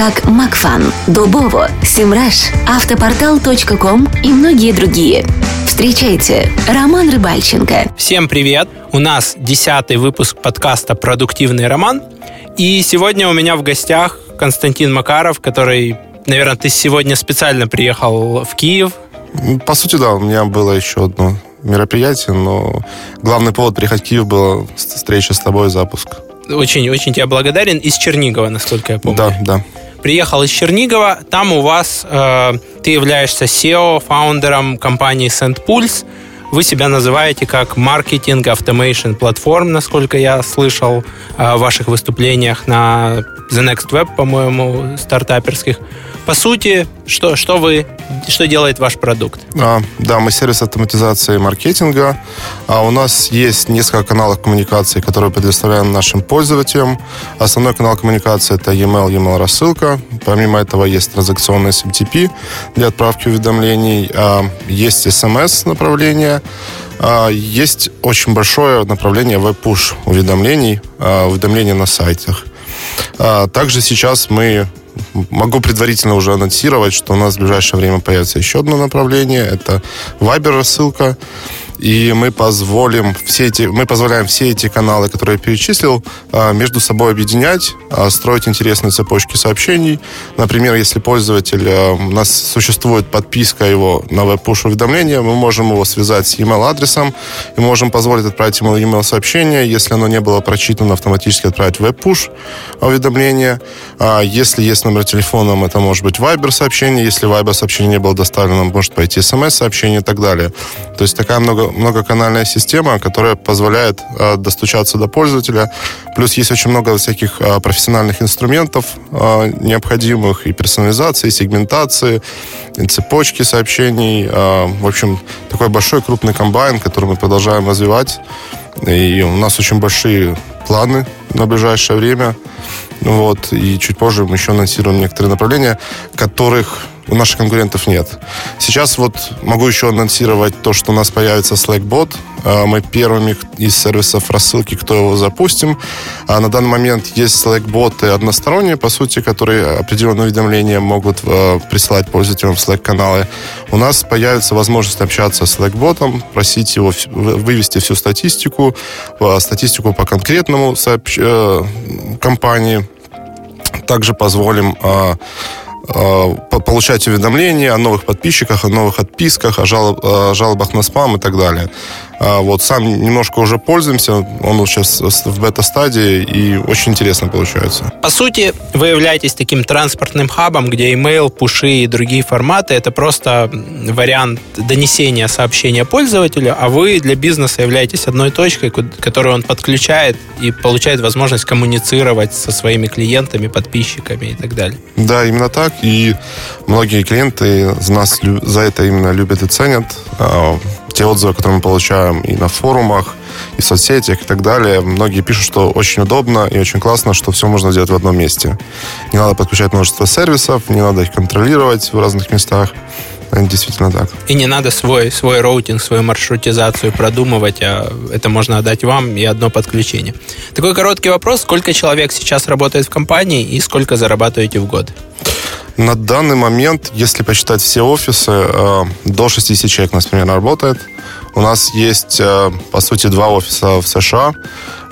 как Макфан, Дубово, Симраш, Автопортал.ком и многие другие. Встречайте, Роман Рыбальченко. Всем привет! У нас десятый выпуск подкаста «Продуктивный роман». И сегодня у меня в гостях Константин Макаров, который, наверное, ты сегодня специально приехал в Киев. По сути, да, у меня было еще одно мероприятие, но главный повод приехать в Киев была встреча с тобой, запуск. Очень-очень тебя благодарен. Из Чернигова, насколько я помню. Да, да приехал из Чернигова, там у вас э, ты являешься SEO, фаундером компании SendPulse. Вы себя называете как маркетинг автомейшн платформ, насколько я слышал э, в ваших выступлениях на The Next Web, по-моему, стартаперских. По сути, что, что вы, что делает ваш продукт? А, да, мы сервис автоматизации маркетинга. А у нас есть несколько каналов коммуникации, которые предоставляем нашим пользователям. Основной канал коммуникации это e-mail, e-mail рассылка. Помимо этого есть транзакционный SMTP для отправки уведомлений. А, есть SMS направление. А, есть очень большое направление веб-пуш уведомлений, а, уведомления на сайтах. А, также сейчас мы могу предварительно уже анонсировать, что у нас в ближайшее время появится еще одно направление. Это Viber рассылка и мы позволим все эти, мы позволяем все эти каналы, которые я перечислил, а, между собой объединять, а, строить интересные цепочки сообщений. Например, если пользователь, а, у нас существует подписка его на веб-пуш уведомления, мы можем его связать с email-адресом и можем позволить отправить ему email-сообщение, если оно не было прочитано, автоматически отправить веб-пуш уведомление. Если есть номер телефона, это может быть Viber сообщение, если Viber сообщение не было доставлено, может пойти смс-сообщение и так далее. То есть такая много многоканальная система, которая позволяет э, достучаться до пользователя. Плюс есть очень много всяких э, профессиональных инструментов э, необходимых и персонализации, и сегментации, и цепочки сообщений. В общем, такой большой крупный комбайн, который мы продолжаем развивать. И у нас очень большие планы на ближайшее время. Вот. И чуть позже мы еще анонсируем некоторые направления, которых у наших конкурентов нет. Сейчас вот могу еще анонсировать то, что у нас появится Slack-бот. А, мы первыми из сервисов рассылки, кто его запустим. А на данный момент есть Slack-боты односторонние, по сути, которые определенные уведомления могут а, присылать пользователям в Slack-каналы. У нас появится возможность общаться с Slack-ботом, просить его вывести всю статистику, статистику по конкретному сообщ... Э, компании. Также позволим получать уведомления о новых подписчиках, о новых отписках, о жалобах на спам и так далее. А, вот сам немножко уже пользуемся, он сейчас в бета-стадии и очень интересно получается. По сути, вы являетесь таким транспортным хабом, где email, пуши и другие форматы это просто вариант донесения сообщения пользователю, а вы для бизнеса являетесь одной точкой, которую он подключает и получает возможность коммуницировать со своими клиентами, подписчиками и так далее. Да, именно так. И многие клиенты нас за это именно любят и ценят. Те отзывы, которые мы получаем и на форумах, и в соцсетях и так далее, многие пишут, что очень удобно и очень классно, что все можно сделать в одном месте. Не надо подключать множество сервисов, не надо их контролировать в разных местах. Действительно так. И не надо свой, свой роутинг, свою маршрутизацию продумывать, а это можно отдать вам и одно подключение. Такой короткий вопрос. Сколько человек сейчас работает в компании и сколько зарабатываете в год? На данный момент, если посчитать все офисы, э, до 60 человек у нас примерно работает. У нас есть, э, по сути, два офиса в США.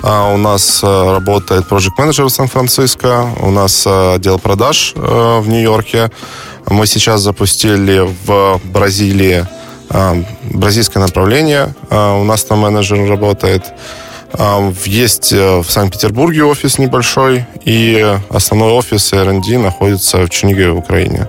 А, у нас э, работает Manager в Сан-Франциско. У нас отдел продаж в Нью-Йорке. Мы сейчас запустили в Бразилии бразильское направление. У нас там менеджер работает. Есть э, в Санкт-Петербурге офис небольшой, и основной офис R&D находится в Чернигове, в Украине.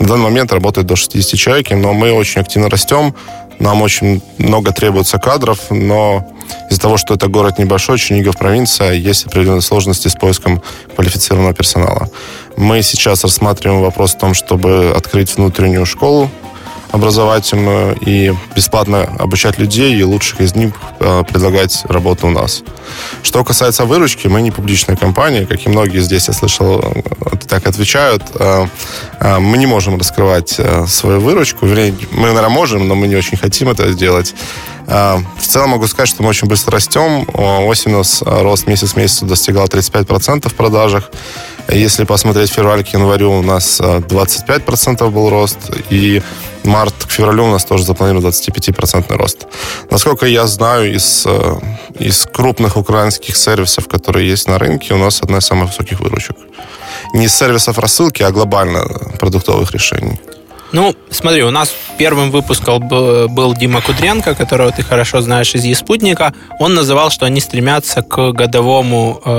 На данный момент работает до 60 человек, но мы очень активно растем. Нам очень много требуется кадров, но из-за того, что это город небольшой, Чернигов провинция, есть определенные сложности с поиском квалифицированного персонала. Мы сейчас рассматриваем вопрос о том, чтобы открыть внутреннюю школу образовательную и бесплатно обучать людей и лучших из них э, предлагать работу у нас. Что касается выручки, мы не публичная компания, как и многие здесь, я слышал, э, так отвечают. Э, мы не можем раскрывать свою выручку. Мы, наверное, можем, но мы не очень хотим это сделать. В целом могу сказать, что мы очень быстро растем. Осень у нас рост месяц к месяцу достигал 35% в продажах. Если посмотреть февраль к январю, у нас 25% был рост. И март к февралю у нас тоже запланирован 25% рост. Насколько я знаю, из, э, из крупных украинских сервисов, которые есть на рынке, у нас одна из самых высоких выручек. Не из сервисов рассылки, а глобально продуктовых решений. Ну, смотри, у нас первым выпуском был Дима Кудренко, которого ты хорошо знаешь из Еспутника. Он называл, что они стремятся к годовому э,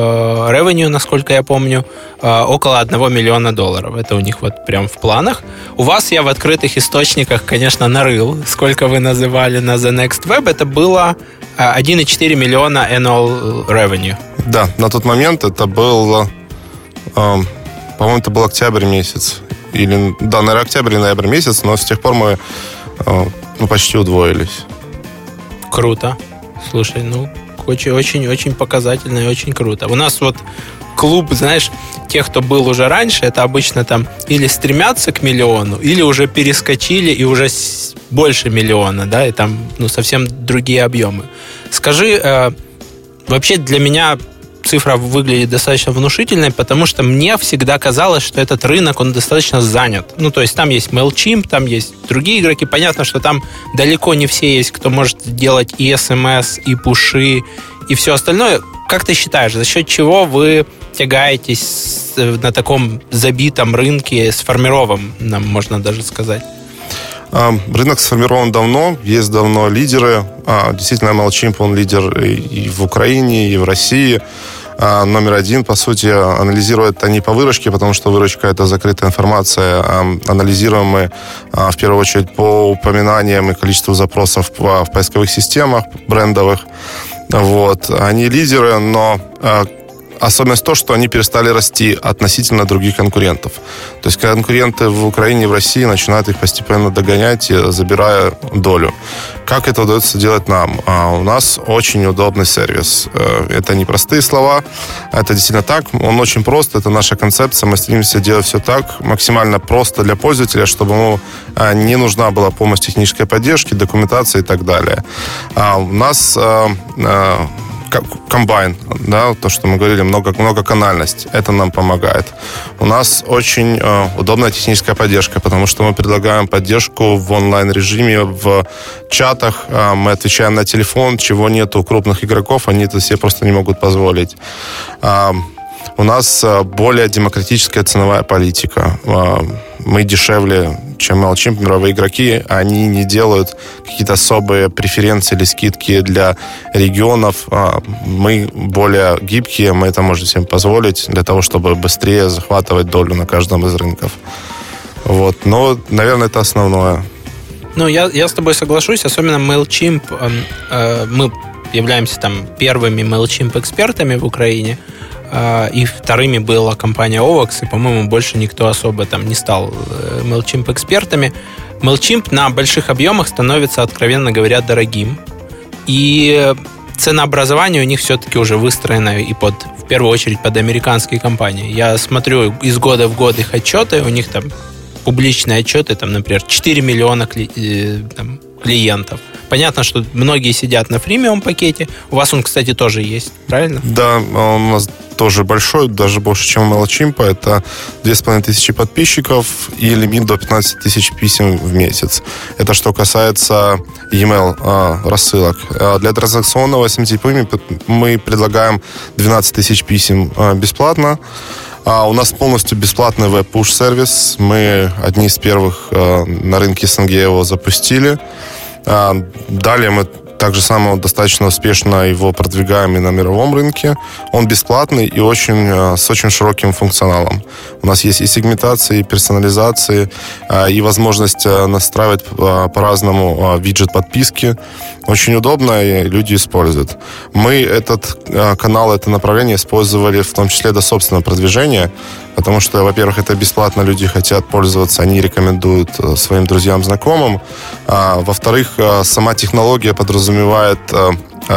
ревеню, насколько я помню, э, около 1 миллиона долларов. Это у них вот прям в планах. У вас я в открытых источниках, конечно, нарыл. Сколько вы называли на The Next Web, это было 1,4 э, миллиона annual revenue. Да, на тот момент это был, э, по-моему, это был октябрь месяц или, да, наверное, октябрь ноябрь месяц, но с тех пор мы э, ну, почти удвоились. Круто. Слушай, ну, очень-очень-очень показательно и очень круто. У нас вот клуб, знаешь, тех, кто был уже раньше, это обычно там или стремятся к миллиону, или уже перескочили и уже больше миллиона, да, и там ну, совсем другие объемы. Скажи, э, вообще для меня цифра выглядит достаточно внушительной, потому что мне всегда казалось, что этот рынок, он достаточно занят. Ну, то есть там есть MailChimp, там есть другие игроки. Понятно, что там далеко не все есть, кто может делать и SMS, и пуши, и все остальное. Как ты считаешь, за счет чего вы тягаетесь на таком забитом рынке, сформированном, можно даже сказать? Рынок сформирован давно, есть давно лидеры. А, действительно, MailChimp, он лидер и в Украине, и в России. А, номер один, по сути, анализируют они по выручке, потому что выручка – это закрытая информация. Анализируем мы а, в первую очередь по упоминаниям и количеству запросов в поисковых системах брендовых. Вот. Они лидеры, но особенность то, что они перестали расти относительно других конкурентов. То есть конкуренты в Украине в России начинают их постепенно догонять, забирая долю. Как это удается делать нам? А у нас очень удобный сервис. Э, это не простые слова, это действительно так. Он очень прост, это наша концепция. Мы стремимся делать все так, максимально просто для пользователя, чтобы ему э, не нужна была помощь технической поддержки, документации и так далее. А у нас э, комбайн, да, то, что мы говорили, много, многоканальность, это нам помогает. У нас очень э, удобная техническая поддержка, потому что мы предлагаем поддержку в онлайн-режиме, в чатах, э, мы отвечаем на телефон, чего нет у крупных игроков, они это себе просто не могут позволить. Э, у нас э, более демократическая ценовая политика. Э, мы дешевле, чем MailChimp, мировые игроки. Они не делают какие-то особые преференции или скидки для регионов. Э, мы более гибкие, мы это можем себе позволить для того, чтобы быстрее захватывать долю на каждом из рынков. Вот. Но, наверное, это основное. Ну, я, я с тобой соглашусь, особенно MailChimp. Э, мы являемся там первыми MailChimp экспертами в Украине. А, и вторыми была компания OVAX, и, по-моему, больше никто особо там не стал э, MailChimp экспертами. MailChimp на больших объемах становится, откровенно говоря, дорогим. И ценообразование у них все-таки уже выстроено и под, в первую очередь под американские компании. Я смотрю из года в год их отчеты, у них там публичные отчеты, там, например, 4 миллиона э, там, клиентов. Понятно, что многие сидят на фримиум пакете. У вас он, кстати, тоже есть, правильно? Да, он у нас тоже большой, даже больше, чем у MailChimp. Это 2500 подписчиков и лимит до 15 тысяч писем в месяц. Это что касается e-mail а, рассылок. А для транзакционного SMTP мы предлагаем 12 тысяч писем а, бесплатно. А у нас полностью бесплатный веб-пуш-сервис. Мы одни из первых э, на рынке СНГ его запустили. А, далее мы так же самое достаточно успешно его продвигаем и на мировом рынке. Он бесплатный и очень, э, с очень широким функционалом. У нас есть и сегментация, и персонализация, э, и возможность э, настраивать по-разному виджет подписки. Очень удобно, и люди используют. Мы этот канал, это направление использовали в том числе до собственного продвижения, потому что, во-первых, это бесплатно, люди хотят пользоваться, они рекомендуют своим друзьям, знакомым. А, во-вторых, сама технология подразумевает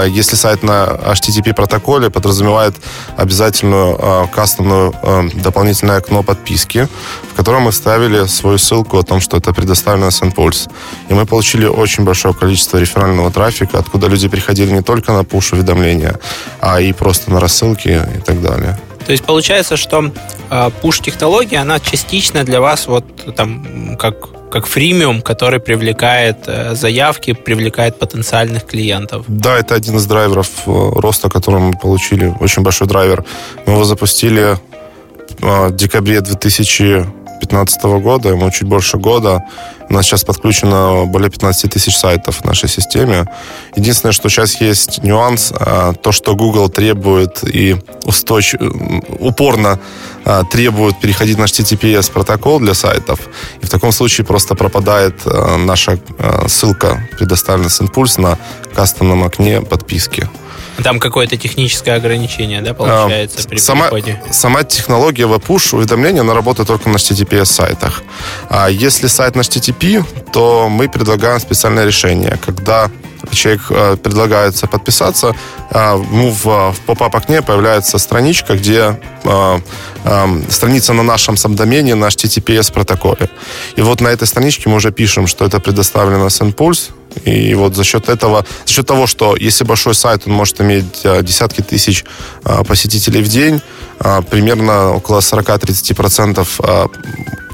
если сайт на HTTP протоколе подразумевает обязательную э, кастомную э, дополнительное окно подписки, в котором мы ставили свою ссылку о том, что это предоставлено SendPulse. И мы получили очень большое количество реферального трафика, откуда люди приходили не только на пуш-уведомления, а и просто на рассылки и так далее. То есть получается, что э, пуш-технология, она частично для вас вот там как как фримиум, который привлекает э, заявки, привлекает потенциальных клиентов. Да, это один из драйверов э, роста, который мы получили. Очень большой драйвер. Мы его запустили э, в декабре 2015 года, ему чуть больше года. У нас сейчас подключено более 15 тысяч сайтов в нашей системе. Единственное, что сейчас есть нюанс, а, то, что Google требует и устойч... упорно а, требует переходить на HTTPS протокол для сайтов. И в таком случае просто пропадает а, наша ссылка, предоставленная с Impulse на кастомном окне подписки. Там какое-то техническое ограничение, да, получается, а, при сама, переходе? Сама технология веб-пуш уведомления, она работает только на HTTPS сайтах. А если сайт на HTTP, то мы предлагаем специальное решение, когда человек э, предлагается подписаться, э, в, в поп-ап окне появляется страничка, где э, э, страница на нашем сабдомене, на HTTPS протоколе. И вот на этой страничке мы уже пишем, что это предоставлено с Impulse, и вот за счет этого, за счет того, что если большой сайт, он может иметь э, десятки тысяч э, посетителей в день, э, примерно около 40-30%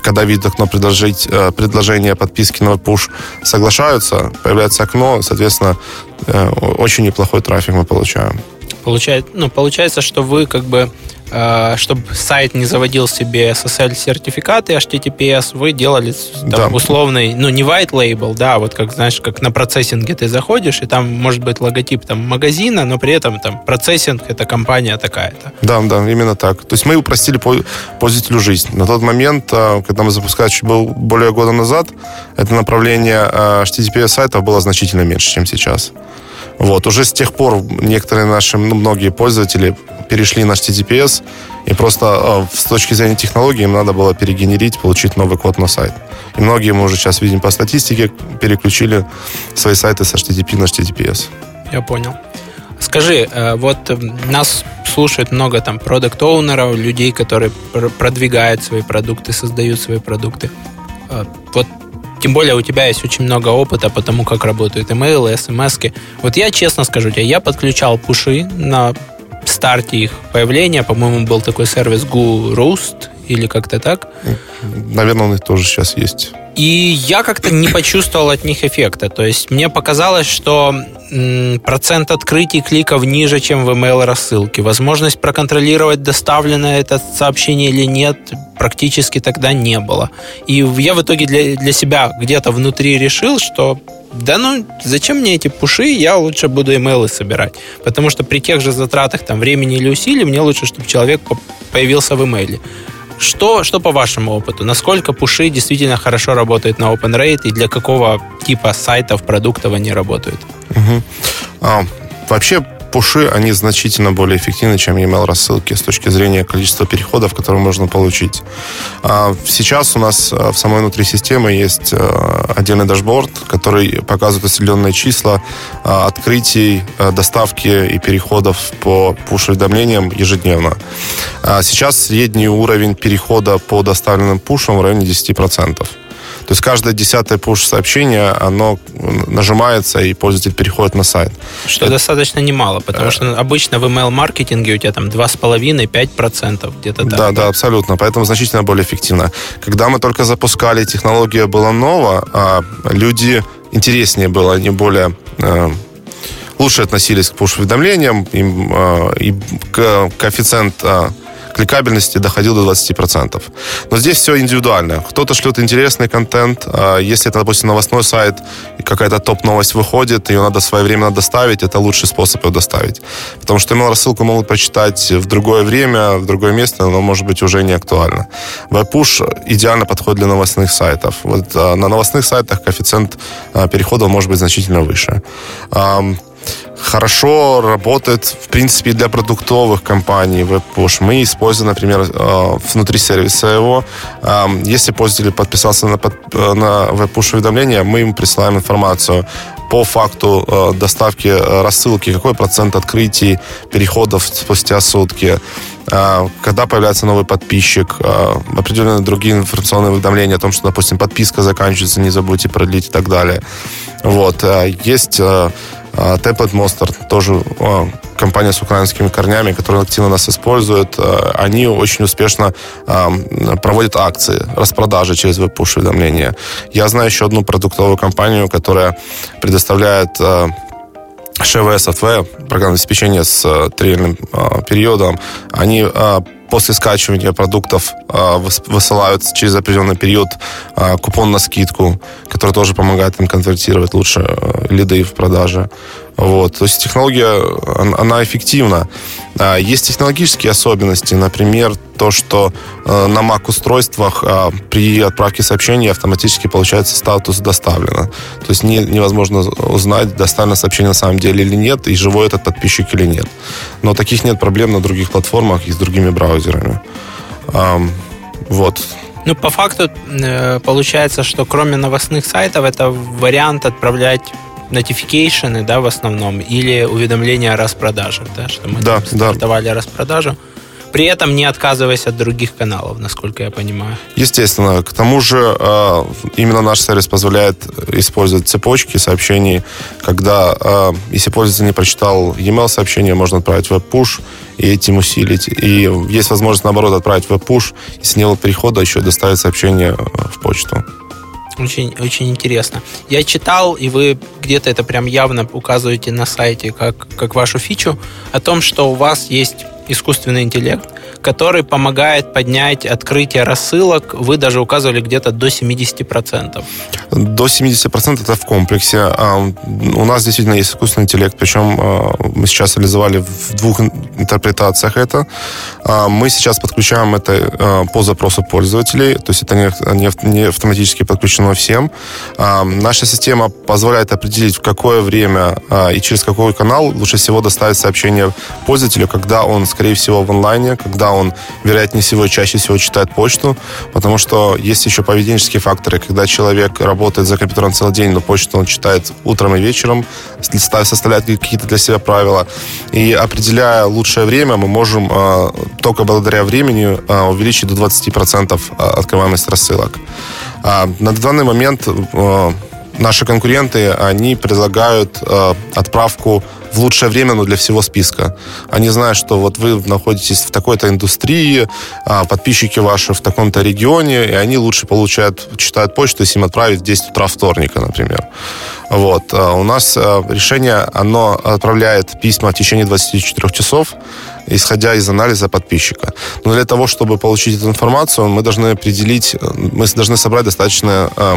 когда видят окно предложить, предложение подписки на push, соглашаются, появляется окно, соответственно, очень неплохой трафик мы получаем. Получает, ну, получается, что вы как бы Э, чтобы сайт не заводил себе SSL-сертификаты HTTPS, вы делали там, да. условный, ну, не white label, да, вот как, знаешь, как на процессинге ты заходишь, и там может быть логотип там магазина, но при этом там процессинг, это компания такая-то. Да, да, именно так. То есть мы упростили пользователю жизнь. На тот момент, э, когда мы запускали чуть более года назад, это направление э, HTTPS сайтов было значительно меньше, чем сейчас. Вот. Уже с тех пор некоторые наши, ну, многие пользователи перешли на HTTPS, и просто э, с точки зрения технологии им надо было перегенерить, получить новый код на сайт. И многие мы уже сейчас видим по статистике, переключили свои сайты с HTTP на HTTPS. Я понял. Скажи, э, вот нас слушает много там продукт-оунеров, людей, которые продвигают свои продукты, создают свои продукты. Э, вот тем более у тебя есть очень много опыта по тому, как работают имейлы, смс -ки. Вот я честно скажу тебе, я подключал пуши на старте их появления. По-моему, был такой сервис Goo или как-то так. Наверное, он тоже сейчас есть. И я как-то не почувствовал от них эффекта. То есть мне показалось, что процент открытий кликов ниже, чем в email рассылке. Возможность проконтролировать, доставлено это сообщение или нет, практически тогда не было. И я в итоге для, для себя где-то внутри решил, что да ну, зачем мне эти пуши, я лучше буду имейлы собирать. Потому что при тех же затратах там, времени или усилий мне лучше, чтобы человек появился в имейле. Что, что по вашему опыту? Насколько пуши действительно хорошо работают на OpenRate и для какого типа сайтов, продуктов они работают? Угу. А, вообще пуши, они значительно более эффективны, чем email рассылки с точки зрения количества переходов, которые можно получить. А, сейчас у нас а, в самой внутри системы есть а, отдельный дашборд, который показывает определенные числа открытий, доставки и переходов по пуш-уведомлениям ежедневно. Сейчас средний уровень перехода по доставленным пушам в районе 10%. То есть каждое десятое push-сообщение, оно нажимается, и пользователь переходит на сайт. Что Это... достаточно немало, потому что обычно в email-маркетинге у тебя там 2,5-5% где-то так. Да, да, абсолютно. Поэтому значительно более эффективно. Когда мы только запускали, технология была нова, а люди интереснее было, они более э, лучше относились к push-уведомлениям, им, э, и коэффициент э, кликабельности доходил до 20%. Но здесь все индивидуально. Кто-то шлет интересный контент. А если это, допустим, новостной сайт, и какая-то топ-новость выходит, ее надо своевременно доставить, это лучший способ ее доставить. Потому что email-рассылку могут прочитать в другое время, в другое место, но, может быть, уже не актуально. Веб-пуш идеально подходит для новостных сайтов. Вот а, на новостных сайтах коэффициент а, перехода может быть значительно выше хорошо работает, в принципе, для продуктовых компаний WebPush. Мы используем, например, э, внутри сервиса его. Если пользователь подписался на, э, на WebPush уведомления, мы им присылаем информацию по факту э, доставки рассылки, какой процент открытий, переходов спустя сутки, когда появляется новый подписчик, определенные другие информационные уведомления о том, что, допустим, подписка заканчивается, не забудьте продлить и так далее. Вот. Есть Template Monster, тоже а, компания с украинскими корнями, которая активно нас использует, а, они очень успешно проводят акции, распродажи через веб-пуш уведомления. Я знаю еще одну продуктовую компанию, которая предоставляет ШВ софтвер, программное обеспечение с трильным периодом, они после скачивания продуктов высылают через определенный период купон на скидку, который тоже помогает им конвертировать лучше лиды в продаже. Вот. То есть технология, она эффективна. Есть технологические особенности, например, то, что э, на Mac-устройствах при отправке сообщения автоматически получается статус «доставлено». То есть невозможно узнать, доставлено сообщение на самом деле или нет, и живой этот подписчик или нет. Но таких нет проблем на других платформах и с другими браузерами. Вот. Ну, по факту э, получается, что кроме новостных сайтов, это вариант отправлять notification, да, в основном, или уведомления о распродажах, да, что мы да, стартовали да. распродажу при этом не отказываясь от других каналов, насколько я понимаю. Естественно. К тому же э, именно наш сервис позволяет использовать цепочки сообщений, когда, э, если пользователь не прочитал e-mail сообщение, можно отправить веб-пуш и этим усилить. И есть возможность, наоборот, отправить веб-пуш, и с него перехода еще доставить сообщение в почту. Очень, очень интересно. Я читал, и вы где-то это прям явно указываете на сайте как, как вашу фичу, о том, что у вас есть искусственный интеллект, который помогает поднять открытие рассылок. Вы даже указывали где-то до 70%. До 70% это в комплексе. А, у нас действительно есть искусственный интеллект, причем а, мы сейчас реализовали в двух интерпретациях это. А, мы сейчас подключаем это по запросу пользователей, то есть это не автоматически подключено всем. Наша система позволяет определить, в какое время и через какой канал лучше всего доставить сообщение пользователю, когда он, скорее всего, в онлайне, когда он, вероятнее всего, чаще всего читает почту, потому что есть еще поведенческие факторы, когда человек работает за компьютером целый день, но почту он читает утром и вечером, составляет какие-то для себя правила. И определяя лучшее время, мы можем э, только благодаря времени э, увеличить до 20% открываемость рассылок. А на данный момент э, наши конкуренты, они предлагают э, отправку в лучшее время, но для всего списка. Они знают, что вот вы находитесь в такой-то индустрии, а, подписчики ваши в таком-то регионе, и они лучше получают, читают почту, если им отправить в 10 утра вторника, например. Вот. А у нас а, решение, оно отправляет письма в течение 24 часов, исходя из анализа подписчика. Но для того, чтобы получить эту информацию, мы должны определить, мы должны собрать достаточно э,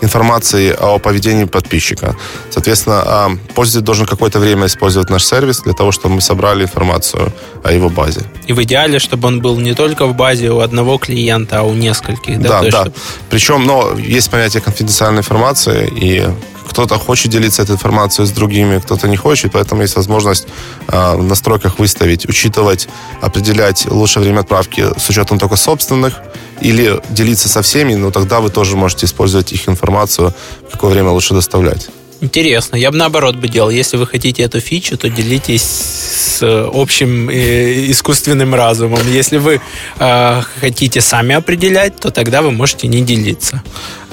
информации о поведении подписчика. Соответственно, э, пользователь должен какое-то время использовать наш сервис для того, чтобы мы собрали информацию о его базе. И в идеале, чтобы он был не только в базе у одного клиента, а у нескольких. Да, да. да. Чтобы... Причем, но есть понятие конфиденциальной информации, и кто-то хочет делиться этой информацией с другими, кто-то не хочет, поэтому есть возможность э, в настройках выставить, учитывать, определять лучшее время отправки с учетом только собственных, или делиться со всеми, но тогда вы тоже можете использовать их информацию, в какое время лучше доставлять. Интересно. Я бы наоборот бы делал. Если вы хотите эту фичу, то делитесь с общим э, искусственным разумом. Если вы э, хотите сами определять, то тогда вы можете не делиться.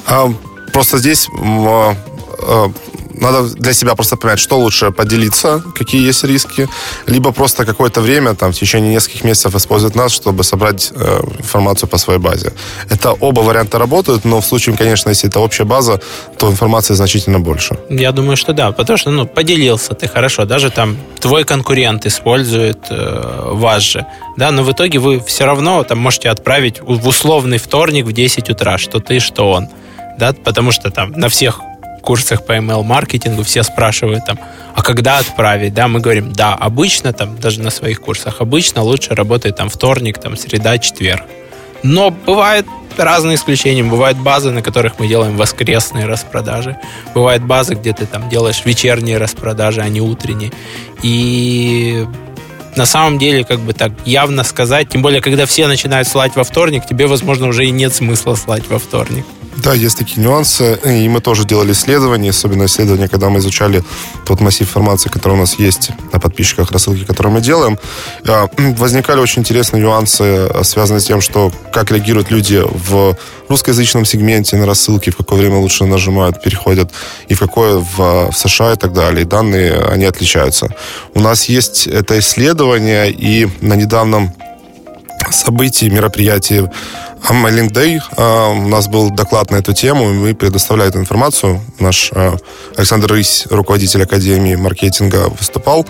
А, просто здесь Э, надо для себя просто понять, что лучше поделиться, какие есть риски, либо просто какое-то время, там, в течение нескольких месяцев использовать нас, чтобы собрать э, информацию по своей базе. Это оба варианта работают, но в случае, конечно, если это общая база, то информации значительно больше. Я думаю, что да, потому что, ну, поделился ты хорошо, даже там твой конкурент использует э, вас же, да, но в итоге вы все равно там можете отправить в условный вторник в 10 утра, что ты, что он, да, потому что там на всех курсах по email-маркетингу все спрашивают там, а когда отправить, да, мы говорим, да, обычно там, даже на своих курсах, обычно лучше работает там вторник, там среда, четверг. Но бывает разные исключения. Бывают базы, на которых мы делаем воскресные распродажи. Бывают базы, где ты там делаешь вечерние распродажи, а не утренние. И на самом деле, как бы так явно сказать, тем более, когда все начинают слать во вторник, тебе, возможно, уже и нет смысла слать во вторник. Да, есть такие нюансы. И мы тоже делали исследования, особенно исследования, когда мы изучали тот массив информации, который у нас есть на подписчиках, рассылки, которые мы делаем. А, возникали очень интересные нюансы, связанные с тем, что как реагируют люди в русскоязычном сегменте на рассылки, в какое время лучше нажимают, переходят, и в какое в, в США и так далее. Данные, они отличаются. У нас есть это исследование, и на недавнем событии, мероприятии Mailing Day. А, у нас был доклад на эту тему, и мы предоставляем эту информацию. Наш а, Александр Рысь, руководитель Академии маркетинга, выступал.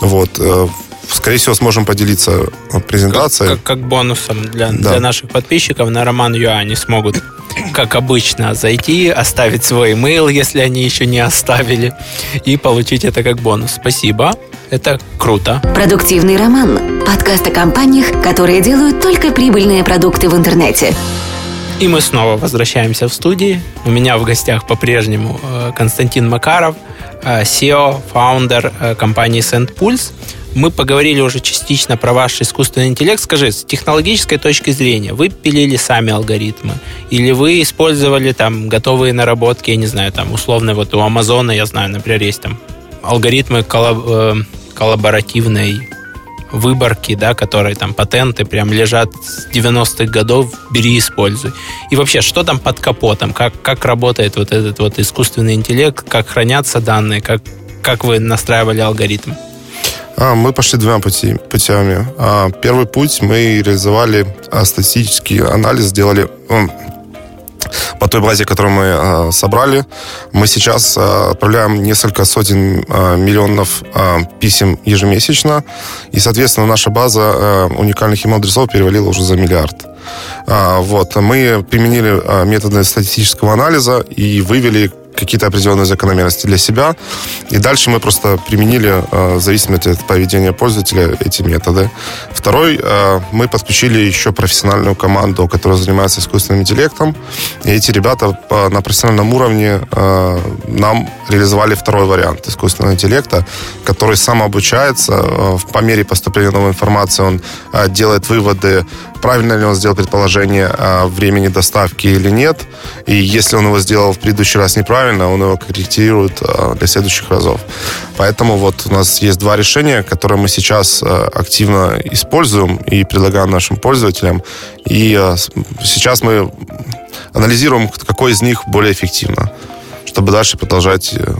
Вот. Э, скорее всего, сможем поделиться презентацией. Как, как, как бонусом для, да. для наших подписчиков на Роман Юа они смогут, как обычно, зайти, оставить свой email, если они еще не оставили, и получить это как бонус. Спасибо. Это круто. Продуктивный роман. Подкаст о компаниях, которые делают только прибыльные продукты в интернете. И мы снова возвращаемся в студии. У меня в гостях по-прежнему э, Константин Макаров, э, CEO, founder э, компании SendPulse. Мы поговорили уже частично про ваш искусственный интеллект. Скажи, с технологической точки зрения, вы пилили сами алгоритмы? Или вы использовали там готовые наработки, я не знаю, там условно вот у Амазона, я знаю, например, есть там алгоритмы коллаб коллаборативной выборки, да, которые там патенты прям лежат с 90-х годов, бери, используй. И вообще, что там под капотом? Как, как работает вот этот вот искусственный интеллект? Как хранятся данные? Как, как вы настраивали алгоритм? А, мы пошли двумя пути, путями. А, первый путь мы реализовали а, статистический анализ, сделали по той базе, которую мы э, собрали. Мы сейчас э, отправляем несколько сотен э, миллионов писем ежемесячно, и, соответственно, наша база уникальных email-адресов перевалила уже за миллиард. Вот. Мы применили методы статистического анализа и вывели какие-то определенные закономерности для себя. И дальше мы просто применили, э, в зависимости от поведения пользователя, эти методы. Второй, э, мы подключили еще профессиональную команду, которая занимается искусственным интеллектом. И эти ребята на профессиональном уровне э, нам реализовали второй вариант искусственного интеллекта, который сам обучается. По мере поступления новой информации он делает выводы, правильно ли он сделал предположение о времени доставки или нет. И если он его сделал в предыдущий раз неправильно, он его корректирует а, для следующих разов. Поэтому вот у нас есть два решения, которые мы сейчас а, активно используем и предлагаем нашим пользователям. И а, сейчас мы анализируем, какой из них более эффективно, чтобы дальше продолжать э,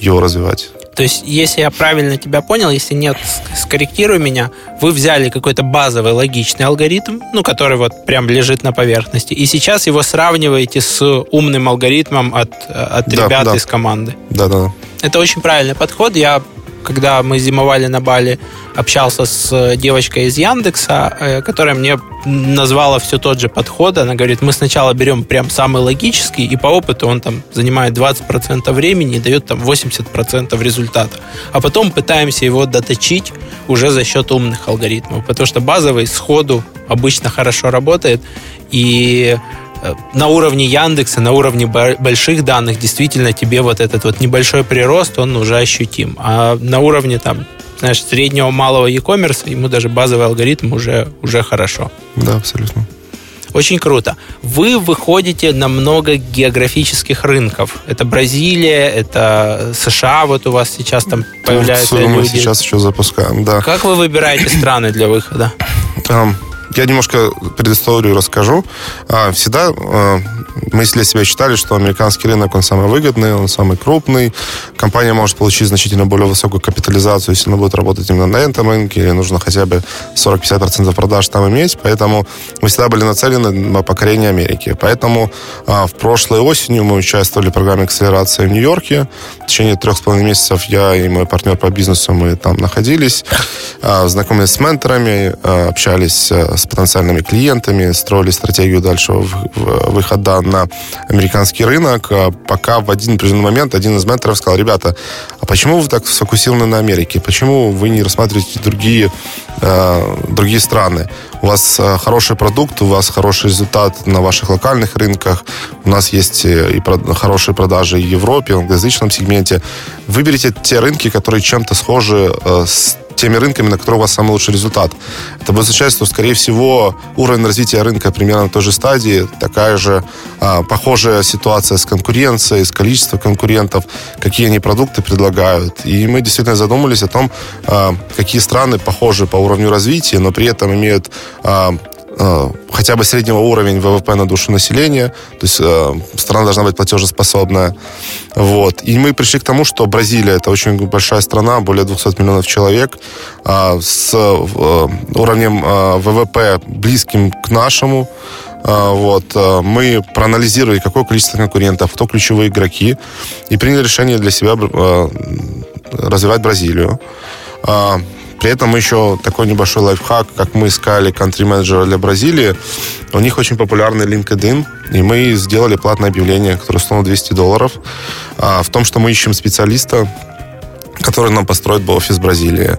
его развивать. То есть, если я правильно тебя понял, если нет, скорректируй меня, вы взяли какой-то базовый логичный алгоритм, ну, который вот прям лежит на поверхности, и сейчас его сравниваете с умным алгоритмом от, от да, ребят да. из команды. Да, да, да. Это очень правильный подход. Я когда мы зимовали на Бали, общался с э, девочкой из Яндекса, э, которая мне назвала все тот же подход. Она говорит, мы сначала берем прям самый логический, и по опыту он там занимает 20% времени и дает там 80% результата. А потом пытаемся его доточить уже за счет умных алгоритмов, потому что базовый сходу обычно хорошо работает, и на уровне Яндекса, на уровне больших данных действительно тебе вот этот вот небольшой прирост, он уже ощутим. А на уровне там знаешь, среднего малого e-commerce, ему даже базовый алгоритм уже, уже хорошо. Да, абсолютно. Очень круто. Вы выходите на много географических рынков. Это Бразилия, это США, вот у вас сейчас там появляются Турцию люди. мы сейчас еще запускаем, да. Как вы выбираете страны для выхода? Я немножко предысторию расскажу. А, всегда а, мы для себя считали, что американский рынок, он самый выгодный, он самый крупный. Компания может получить значительно более высокую капитализацию, если она будет работать именно на этом рынке, или нужно хотя бы 40-50% продаж там иметь. Поэтому мы всегда были нацелены на покорение Америки. Поэтому а, в прошлой осенью мы участвовали в программе акселерации в Нью-Йорке. В течение трех с половиной месяцев я и мой партнер по бизнесу, мы там находились, знакомились с менторами, общались с потенциальными клиентами, строили стратегию дальшего выхода на американский рынок, а пока в один определенный момент один из менторов сказал, ребята, а почему вы так сфокусированы на Америке? Почему вы не рассматриваете другие, э, другие страны? У вас э, хороший продукт, у вас хороший результат на ваших локальных рынках, у нас есть и хорошие продажи в Европе, в англоязычном сегменте. Выберите те рынки, которые чем-то схожи э, с теми рынками, на которых у вас самый лучший результат. Это будет означать, что, скорее всего, уровень развития рынка примерно на той же стадии, такая же а, похожая ситуация с конкуренцией, с количеством конкурентов, какие они продукты предлагают. И мы действительно задумались о том, а, какие страны похожи по уровню развития, но при этом имеют а, хотя бы среднего уровня ВВП на душу населения, то есть э, страна должна быть платежеспособная. Вот. И мы пришли к тому, что Бразилия это очень большая страна, более 200 миллионов человек, э, с уровнем ВВП близким к нашему. Вот. Мы проанализировали, какое количество конкурентов, кто ключевые игроки, и приняли решение для себя развивать Бразилию. При этом еще такой небольшой лайфхак, как мы искали кантри-менеджера для Бразилии. У них очень популярный LinkedIn, и мы сделали платное объявление, которое стоило 200 долларов, а, в том, что мы ищем специалиста, который нам построит бы офис Бразилии.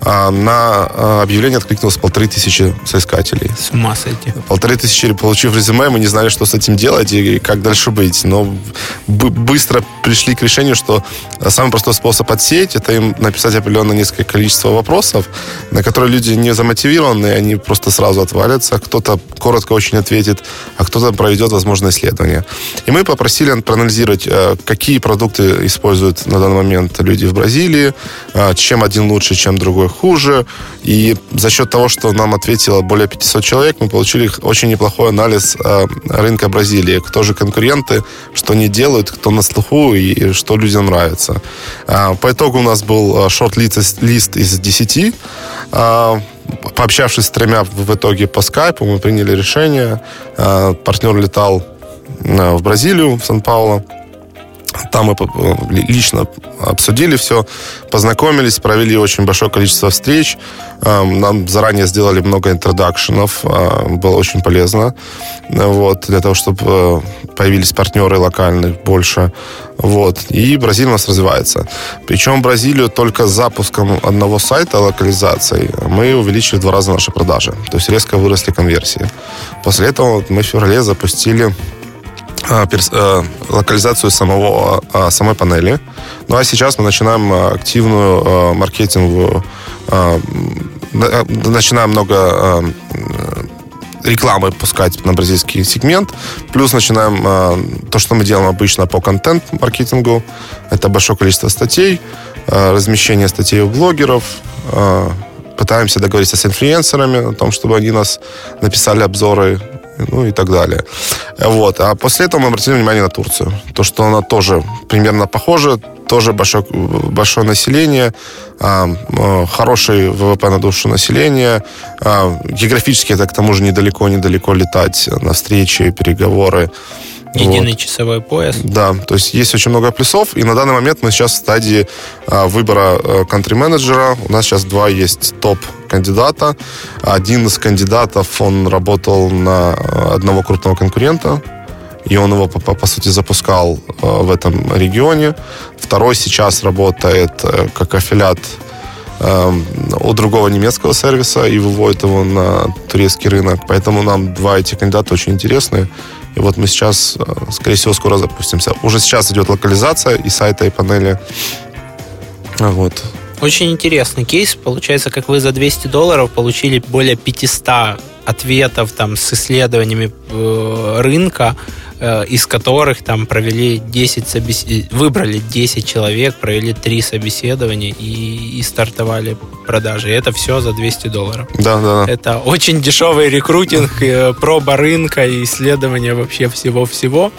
А, на а, объявление откликнулось полторы тысячи соискателей. С ума сойти. Полторы тысячи, получив резюме, мы не знали, что с этим делать и как дальше быть. Но быстро пришли к решению, что самый простой способ отсеять, это им написать определенное несколько количество вопросов, на которые люди не замотивированы, они просто сразу отвалятся. Кто-то коротко очень ответит, а кто-то проведет, возможно, исследование. И мы попросили проанализировать, э, какие продукты используют на данный момент люди в Бразилии, э, чем один лучше, чем другой хуже. И за счет того, что нам ответило более 500 человек, мы получили очень неплохой анализ э, рынка Бразилии. Кто же конкуренты, что они делают, кто на слуху и что людям нравится. Э, по итогу у нас был э, шорт-лист из 10. Пообщавшись с тремя в итоге по скайпу, мы приняли решение. Партнер летал в Бразилию, в Сан-Пауло. Там мы лично обсудили все, познакомились, провели очень большое количество встреч. Эм, нам заранее сделали много интродакшенов, э, было очень полезно. Вот, для того, чтобы э, появились партнеры локальные больше. Вот. И Бразилия у нас развивается. Причем Бразилию только с запуском одного сайта локализации мы увеличили в два раза наши продажи. То есть резко выросли конверсии. После этого мы в феврале запустили локализацию самого, а, самой панели. Ну а сейчас мы начинаем активную маркетинговую, начинаем много рекламы пускать на бразильский сегмент. Плюс начинаем то, что мы делаем обычно по контент-маркетингу. Это большое количество статей, размещение статей у блогеров, пытаемся договориться с инфлюенсерами о том, чтобы они нас написали обзоры ну и так далее. Вот. А после этого мы обратили внимание на Турцию. То, что она тоже примерно похожа, тоже большое, большое население, а, а, хороший ВВП на душу населения. А, географически это к тому же недалеко-недалеко летать на встречи, переговоры. Единый вот. часовой пояс. Да, то есть есть очень много плюсов, и на данный момент мы сейчас в стадии а, выбора кантри-менеджера. У нас сейчас два есть топ-кандидата. Один из кандидатов, он работал на одного крупного конкурента, и он его, по, по сути, запускал в этом регионе. Второй сейчас работает э, как аффилиат у другого немецкого сервиса и выводит его на турецкий рынок. Поэтому нам два эти кандидата очень интересные. И вот мы сейчас, э, скорее всего, скоро запустимся. Уже сейчас идет локализация и сайта, и панели. Вот. Очень интересный кейс. Получается, как вы за 200 долларов получили более 500 ответов там с исследованиями э, рынка из которых там провели 10 собес... выбрали 10 человек, провели 3 собеседования и, и стартовали продажи. И это все за 200 долларов. Да, да. Это очень дешевый рекрутинг, проба рынка исследование вообще всего-всего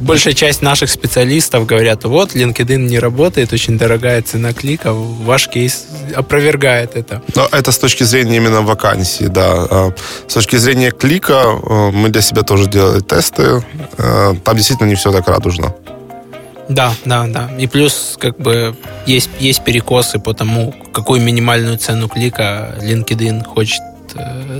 большая часть наших специалистов говорят, вот, LinkedIn не работает, очень дорогая цена клика, ваш кейс опровергает это. Но это с точки зрения именно вакансии, да. А с точки зрения клика э, мы для себя тоже делали тесты. Э, там действительно не все так радужно. Да, да, да. И плюс, как бы, есть, есть перекосы по тому, какую минимальную цену клика LinkedIn хочет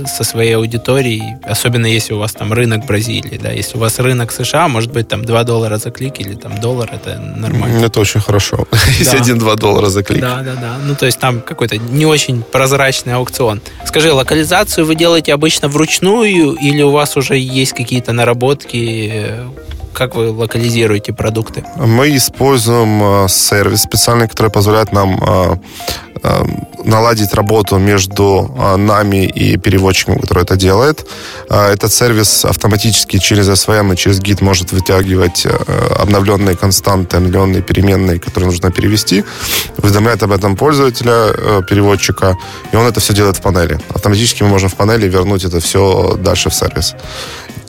со своей аудиторией, особенно если у вас там рынок Бразилии, да, если у вас рынок США, может быть, там 2 доллара за клик или там доллар, это нормально. Это очень хорошо, если 1-2 доллара за клик. Да, да, да, ну то есть там какой-то не очень прозрачный аукцион. Скажи, локализацию вы делаете обычно вручную или у вас уже есть какие-то наработки, как вы локализируете продукты? Мы используем э, сервис специальный, который позволяет нам э, э, наладить работу между нами и переводчиком, который это делает. Этот сервис автоматически через SVM и через Git может вытягивать обновленные константы, обновленные переменные, которые нужно перевести, уведомляет об этом пользователя, переводчика, и он это все делает в панели. Автоматически мы можем в панели вернуть это все дальше в сервис.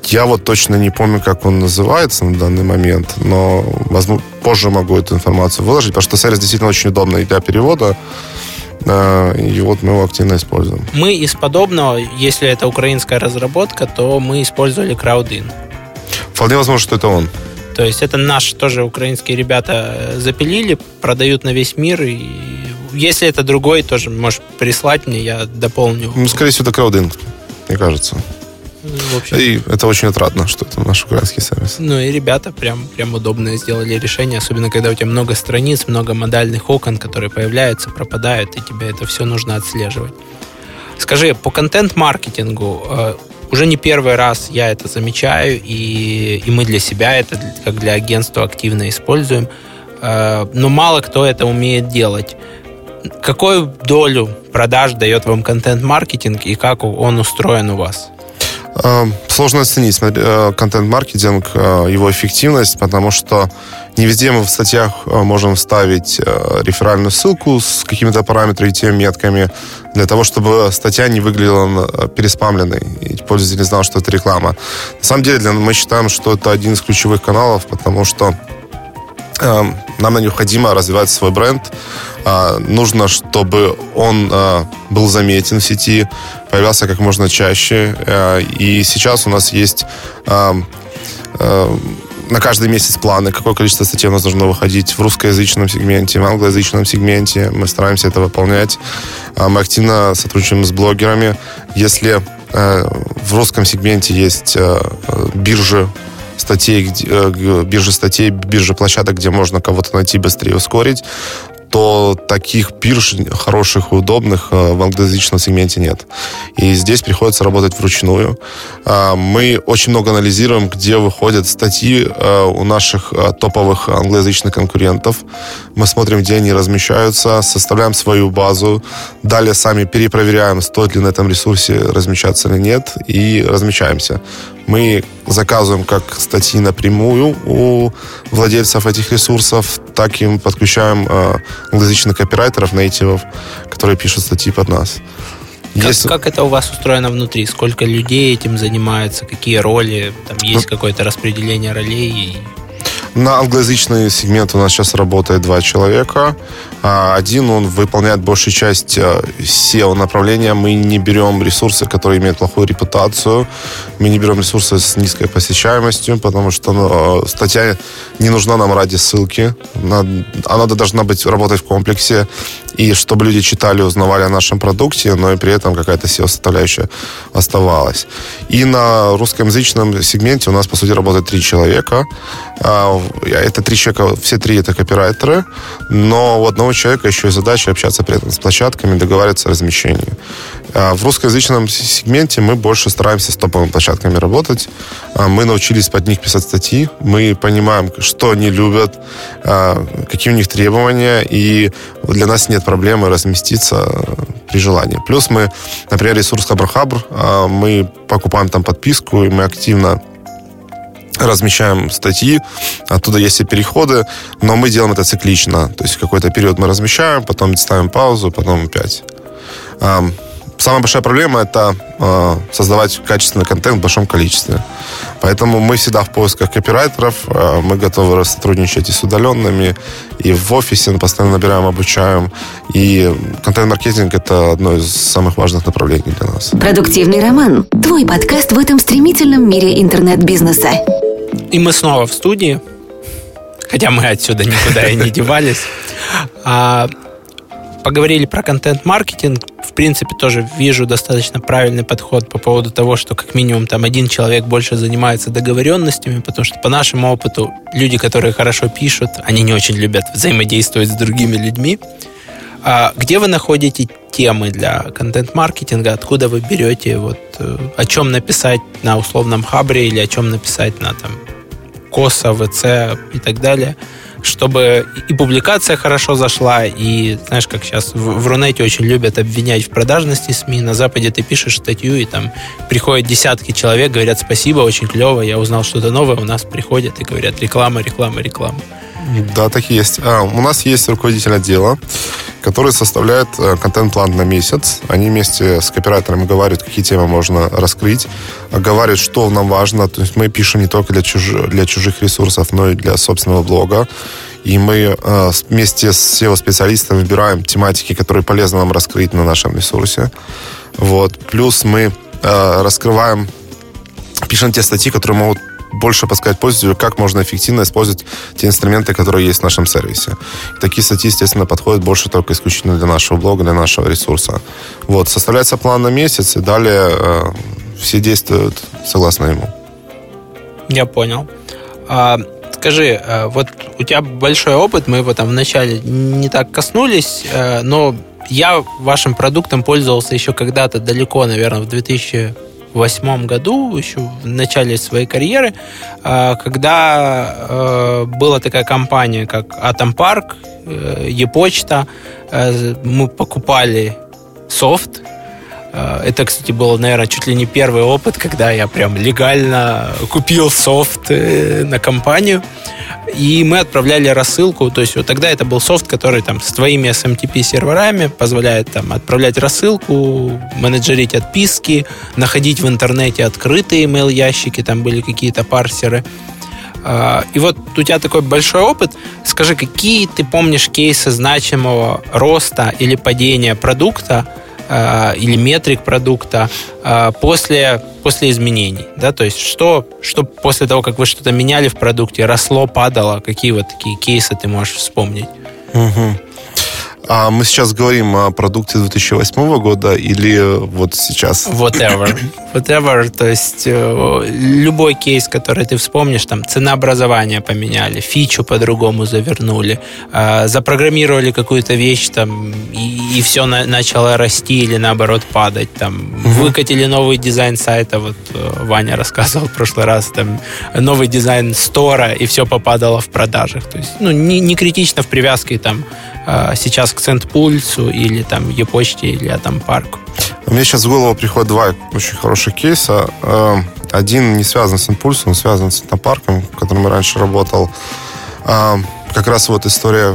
Я вот точно не помню, как он называется на данный момент, но возможно, позже могу эту информацию выложить, потому что сервис действительно очень удобный для перевода. Э, и вот мы его активно используем. Мы из подобного, если это украинская разработка, то мы использовали Crowdin. Вполне возможно, что это он. То есть это наши тоже украинские ребята запилили, продают на весь мир. И если это другой, тоже можешь прислать мне, я дополню. Ну, скорее всего, это Crowdin, мне кажется. Общем. И это очень отрадно, что это наш украинский сервис. Ну и ребята прям, прям удобно сделали решение, особенно когда у тебя много страниц, много модальных окон, которые появляются, пропадают, и тебе это все нужно отслеживать. Скажи, по контент-маркетингу э, уже не первый раз я это замечаю, и, и мы для себя это, как для агентства, активно используем, э, но мало кто это умеет делать. Какую долю продаж дает вам контент-маркетинг и как он устроен у вас? Эм, сложно оценить э, контент-маркетинг, э, его эффективность, потому что не везде мы в статьях э, можем вставить реферальную ссылку с какими-то параметрами и теми метками для того, чтобы статья не выглядела переспамленной, и пользователь не знал, что это реклама. На самом деле мы считаем, что это один из ключевых каналов, потому что нам необходимо развивать свой бренд. Нужно, чтобы он был заметен в сети, появлялся как можно чаще. Э, и сейчас у нас есть э, э, на каждый месяц планы, какое количество статей у нас должно выходить в русскоязычном сегменте, в англоязычном сегменте. Мы стараемся это выполнять. Мы активно сотрудничаем с блогерами. Если в русском сегменте есть биржи статей, биржи статей, биржи площадок, где можно кого-то найти быстрее ускорить, то таких бирж хороших и удобных э, в англоязычном сегменте нет. И здесь приходится работать вручную. А, мы очень много анализируем, где выходят статьи э, у наших э, топовых англоязычных конкурентов. Мы смотрим, где они размещаются, составляем свою базу. Далее сами перепроверяем, стоит ли на этом ресурсе размещаться или нет, и размещаемся. Мы заказываем как статьи напрямую у владельцев этих ресурсов, так и подключаем э, англоязычных копирайтеров, нейтивов, которые пишут статьи под нас. Как, Если... как это у вас устроено внутри? Сколько людей этим занимается? Какие роли? Там есть ну, какое-то распределение ролей? На англоязычный сегмент у нас сейчас работает два человека. А, один, он выполняет большую часть э, SEO направления. Мы не берем ресурсы, которые имеют плохую репутацию. Мы не берем ресурсы с низкой посещаемостью, потому что ну, статья не нужна нам ради ссылки. Она должна быть работать в комплексе. И чтобы люди читали, узнавали о нашем продукте, но и при этом какая-то SEO-составляющая оставалась. И на русскоязычном сегменте у нас, по сути, работает три человека. А, это три человека, все три это копирайтеры, но у одного человека еще и задача общаться при этом с площадками, договариваться о размещении. А, в русскоязычном сегменте мы больше стараемся с топовыми площадками работать. А, мы научились под них писать статьи, мы понимаем, что они любят, какие у них требования, и для нас нет проблемы разместиться при желании. Плюс мы, например, ресурс Хабр-Хабр, мы покупаем там подписку, и мы активно размещаем статьи, оттуда есть и переходы, но мы делаем это циклично. То есть какой-то период мы размещаем, потом ставим паузу, потом опять. Самая большая проблема – это э, создавать качественный контент в большом количестве. Поэтому мы всегда в поисках копирайтеров, э, мы готовы сотрудничать и с удаленными, и в офисе постоянно набираем, обучаем. И контент-маркетинг – это одно из самых важных направлений для нас. Продуктивный роман. Твой подкаст в этом стремительном мире интернет-бизнеса. И мы снова в студии, хотя мы отсюда никуда и не девались. Поговорили про контент-маркетинг. В принципе, тоже вижу достаточно правильный подход по поводу того, что как минимум там один человек больше занимается договоренностями, потому что по нашему опыту люди, которые хорошо пишут, они не очень любят взаимодействовать с другими людьми. А где вы находите темы для контент-маркетинга? Откуда вы берете вот э, о чем написать на условном хабре или о чем написать на там КОСа, ВЦ и так далее? Чтобы и публикация хорошо зашла, и, знаешь, как сейчас в, в Рунете очень любят обвинять в продажности СМИ. На Западе ты пишешь статью, и там приходят десятки человек, говорят спасибо, очень клево, я узнал что-то новое, у нас приходят и говорят реклама, реклама, реклама. Да, так и есть. А, у нас есть руководитель отдела, который составляет э, контент-план на месяц. Они вместе с копирайтерами говорят, какие темы можно раскрыть, говорят, что нам важно. То есть мы пишем не только для, чуж... для чужих ресурсов, но и для собственного блога. И мы э, вместе с SEO-специалистами выбираем тематики, которые полезно нам раскрыть на нашем ресурсе. Вот. Плюс мы э, раскрываем, пишем те статьи, которые могут больше подсказать пользователю, как можно эффективно использовать те инструменты, которые есть в нашем сервисе. И такие статьи, естественно, подходят больше только исключительно для нашего блога, для нашего ресурса. Вот, составляется план на месяц, и далее э, все действуют согласно ему. Я понял. А, скажи, э, вот у тебя большой опыт, мы его там вначале не так коснулись, э, но я вашим продуктом пользовался еще когда-то далеко, наверное, в 2000 восьмом году, еще в начале своей карьеры, а, когда э, была такая компания, как AtomPark, ePochta, э, мы покупали софт, э, это, кстати, был, наверное, чуть ли не первый опыт, когда я прям легально купил софт на компанию. И мы отправляли рассылку, то есть вот тогда это был софт, который там с твоими SMTP серверами позволяет там отправлять рассылку, менеджерить отписки, находить в интернете открытые email ящики, там были какие-то парсеры. А, и вот у тебя такой большой опыт. Скажи, какие ты помнишь кейсы значимого роста или падения продукта, Э, или метрик продукта э, после, после изменений. Да? То есть что, что после того, как вы что-то меняли в продукте, росло, падало, какие вот такие кейсы ты можешь вспомнить? Угу. А мы сейчас говорим о продукте 2008 года или вот сейчас? Whatever. Whatever, то есть э, любой кейс, который ты вспомнишь, там ценообразование поменяли, фичу по-другому завернули, э, запрограммировали какую-то вещь там и, и все на, начало расти или наоборот падать, там угу. выкатили новый дизайн сайта, вот э, Ваня рассказывал в прошлый раз, там новый дизайн стора и все попадало в продажах, то есть ну не, не критично в привязке там э, сейчас к Центпульсу или там Е-почте или Атомпарку? Мне сейчас в голову приходят два очень хороших кейса. Э, один не связан с импульсом, связан с Атомпарком, в котором я раньше работал. Э, как раз вот история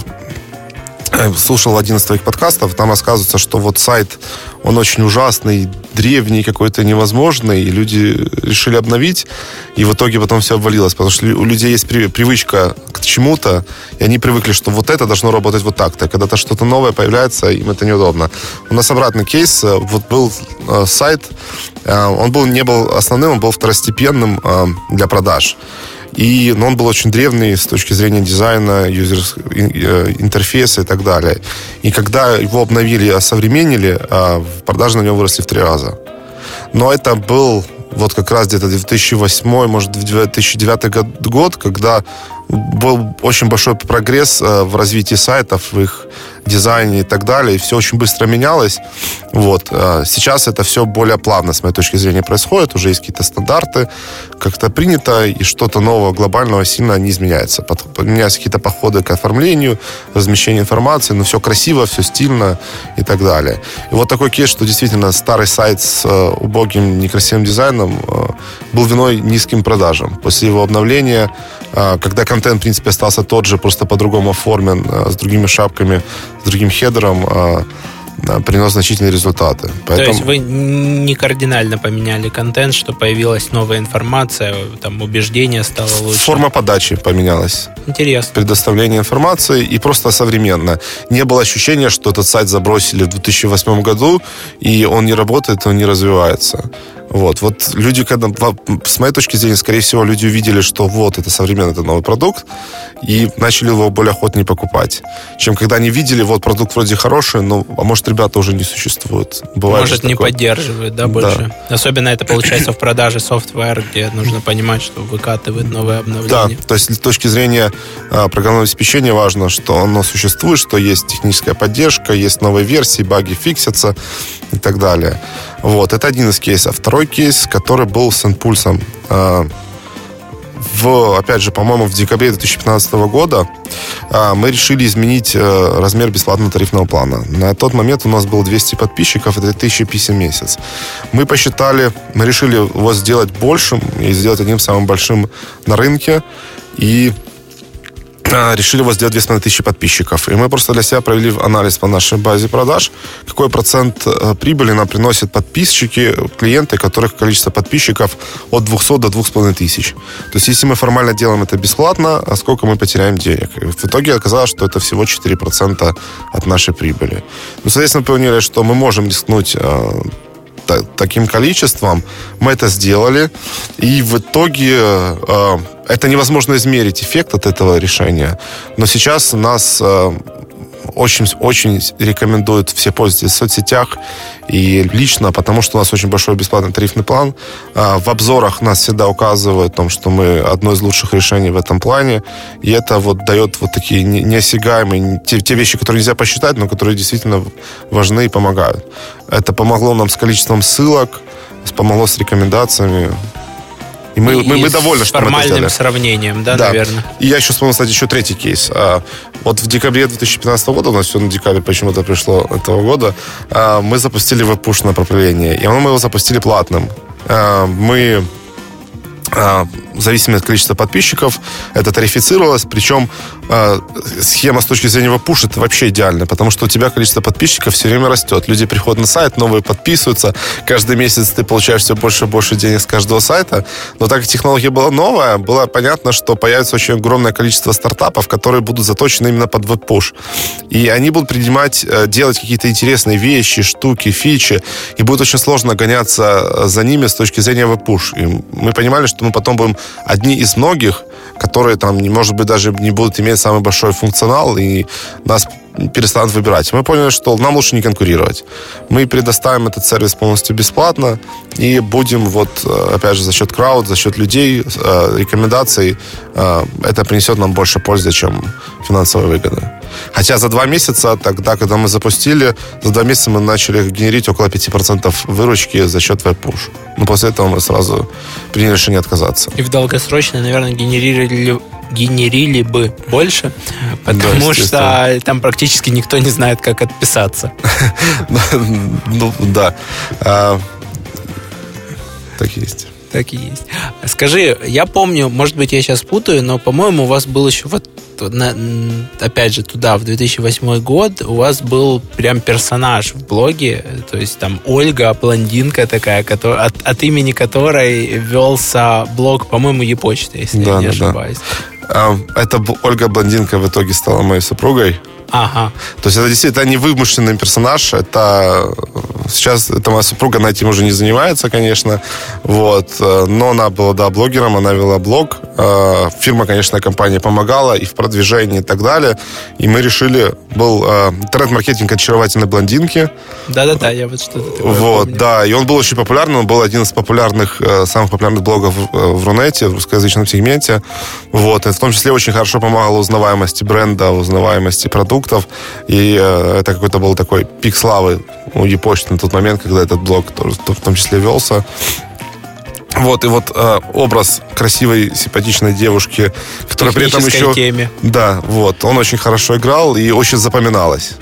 слушал один из твоих подкастов, там рассказывается, что вот сайт, он очень ужасный, древний, какой-то невозможный, и люди решили обновить, и в итоге потом все обвалилось, потому что у людей есть привычка к чему-то, и они привыкли, что вот это должно работать вот так-то. Когда-то что-то новое появляется, им это неудобно. У нас обратный кейс, э, вот был э, сайт, он был, не был основным, он был второстепенным для продаж. И, но он был очень древний с точки зрения дизайна, юзер, э, интерфейса и так далее. И когда его обновили, осовременили, а, продажи на него выросли в три раза. Но это был вот как раз где-то 2008, может, 2009 год, когда был очень большой прогресс э, в развитии сайтов, в их дизайне и так далее. И все очень быстро менялось. Вот. Э, сейчас это все более плавно, с моей точки зрения, происходит. Уже есть какие-то стандарты, как-то принято, и что-то нового, глобального сильно не изменяется. Меняются какие-то походы к оформлению, размещению информации, но все красиво, все стильно и так далее. И вот такой кейс, что действительно старый сайт с э, убогим, некрасивым дизайном был виной низким продажам. После его обновления, когда контент, в принципе, остался тот же, просто по-другому оформлен, с другими шапками, с другим хедером, принес значительные результаты. Поэтому... То есть вы не кардинально поменяли контент, что появилась новая информация, там убеждение стало лучше? Форма подачи поменялась. Интересно. Предоставление информации и просто современно. Не было ощущения, что этот сайт забросили в 2008 году, и он не работает, он не развивается. Вот, вот люди, когда, с моей точки зрения, скорее всего, люди увидели, что вот, это современный, это новый продукт, и начали его более охотнее покупать. Чем когда они видели, вот, продукт вроде хороший, но, а может, ребята уже не существуют. Бывает может, не такое. поддерживают, да, больше? Да. Особенно это получается в продаже софтвера, где нужно понимать, что выкатывает новое обновление. Да, то есть с точки зрения а, программного обеспечения важно, что оно существует, что есть техническая поддержка, есть новые версии, баги фиксятся и так далее. Вот, это один из кейсов. Второй кейс, который был с Инпульсом. А, в, опять же, по-моему, в декабре 2015 года а, мы решили изменить э, размер бесплатного тарифного плана. На тот момент у нас было 200 подписчиков, это 1000 писем в месяц. Мы посчитали, мы решили его сделать большим и сделать одним самым большим на рынке. И решили вот сделать 2500 подписчиков. И мы просто для себя провели анализ по нашей базе продаж, какой процент э, прибыли нам приносят подписчики, клиенты, которых количество подписчиков от 200 до 2500. То есть, если мы формально делаем это бесплатно, а сколько мы потеряем денег? И в итоге оказалось, что это всего 4% от нашей прибыли. Ну, соответственно, мы поняли, что мы можем рискнуть таким количеством. Мы это сделали. И в итоге э, это невозможно измерить эффект от этого решения. Но сейчас нас э, очень, очень рекомендуют все пользователи в соцсетях и лично, потому что у нас очень большой бесплатный тарифный план. А, в обзорах нас всегда указывают о том, что мы одно из лучших решений в этом плане. И это вот дает вот такие неосягаемые, те, те вещи, которые нельзя посчитать, но которые действительно важны и помогают. Это помогло нам с количеством ссылок, помогло с рекомендациями. И мы, и мы, мы довольны, что мы это сделали. сравнением, да, да, наверное. И я еще вспомнил, кстати, еще третий кейс. А, вот в декабре 2015 года, у нас все на декабре почему-то пришло этого года, а, мы запустили веб-пуш направление. И мы его запустили платным. А, мы в зависимости от количества подписчиков, это тарифицировалось, причем э, схема с точки зрения веб-пуш это вообще идеально, потому что у тебя количество подписчиков все время растет. Люди приходят на сайт, новые подписываются, каждый месяц ты получаешь все больше и больше денег с каждого сайта, но так как технология была новая, было понятно, что появится очень огромное количество стартапов, которые будут заточены именно под веб-пуш. И они будут принимать, э, делать какие-то интересные вещи, штуки, фичи, и будет очень сложно гоняться за ними с точки зрения веб-пуш. И мы понимали, что мы потом будем одни из многих, которые там, может быть, даже не будут иметь самый большой функционал, и нас перестанут выбирать. Мы поняли, что нам лучше не конкурировать. Мы предоставим этот сервис полностью бесплатно и будем вот, э, опять же, за счет крауд, за счет людей, э, рекомендаций, э, это принесет нам больше пользы, чем финансовая выгода. Хотя за два месяца, тогда, когда мы запустили, за два месяца мы начали генерить около 5% выручки за счет веб-пуш. Но после этого мы сразу приняли решение отказаться. И в долгосрочно, наверное, генерировали генерили бы больше, потому да, что там практически никто не знает, как отписаться. Ну, да. А, так есть. Так и есть. Скажи, я помню, может быть, я сейчас путаю, но, по-моему, у вас был еще вот на, опять же, туда, в 2008 год, у вас был прям персонаж в блоге, то есть там Ольга, блондинка такая, который, от, от имени которой велся блог, по-моему, Епочта, если да, я не да, ошибаюсь. Да. Это Ольга Блондинка в итоге стала моей супругой. Ага. То есть это действительно не вымышленный персонаж, это сейчас это моя супруга, она этим уже не занимается, конечно, вот, но она была, да, блогером, она вела блог, э, фирма, конечно, компания помогала и в продвижении и так далее, и мы решили, был э, интернет-маркетинг очаровательной блондинки. Да-да-да, я вот что-то такое Вот, помню. да, и он был очень популярный, он был один из популярных, э, самых популярных блогов в Рунете, в русскоязычном сегменте, вот, и в том числе очень хорошо помогал узнаваемости бренда, узнаваемости продуктов, и э, это какой-то был такой пик славы у Епочты на тот момент, когда этот блог тоже в том числе велся. Вот, и вот э, образ красивой, симпатичной девушки, которая при этом еще... теме. Да, вот, он очень хорошо играл и очень запоминалось.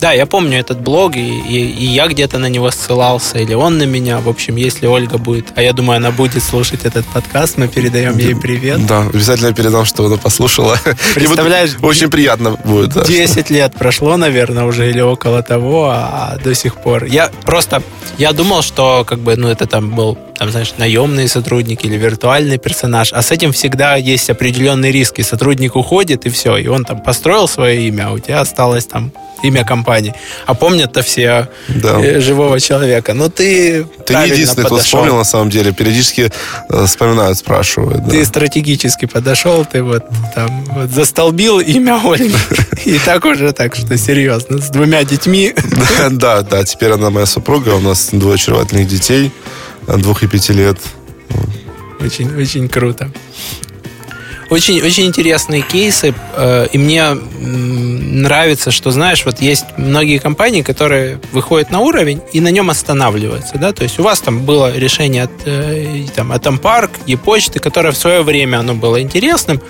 Да, я помню этот блог, и, и, и я где-то на него ссылался, или он на меня. В общем, если Ольга будет, а я думаю, она будет слушать этот подкаст, мы передаем ей привет. Да, обязательно передам, что она послушала. Представляешь, вот очень приятно будет. да, 10 лет прошло, наверное, уже или около того, а до сих пор. Я просто, я думал, что как бы, ну, это там был, там, знаешь, наемный сотрудник или виртуальный персонаж, а с этим всегда есть определенные риски. Сотрудник уходит, и все, и он там построил свое имя, а у тебя осталось там имя компании. А помнят-то все Да. э, живого человека. Но ты Ты не единственный, кто подошел. вспомнил, на самом деле. Периодически э, вспоминают, спрашивают. да. Ты стратегически подошел, ты вот там вот застолбил имя Ольги. И так уже так, что серьезно, с двумя детьми. Да, да, да, теперь она моя супруга, у нас двое очаровательных детей, э, двух и пяти лет. Очень, очень круто. Очень, очень интересные кейсы, э, и мне нравится, что, знаешь, вот есть многие компании, которые выходят на уровень и на нем останавливаются, да, то есть у вас там было решение от, э, там, от Ампарк, почты, которое в свое время оно было интересным,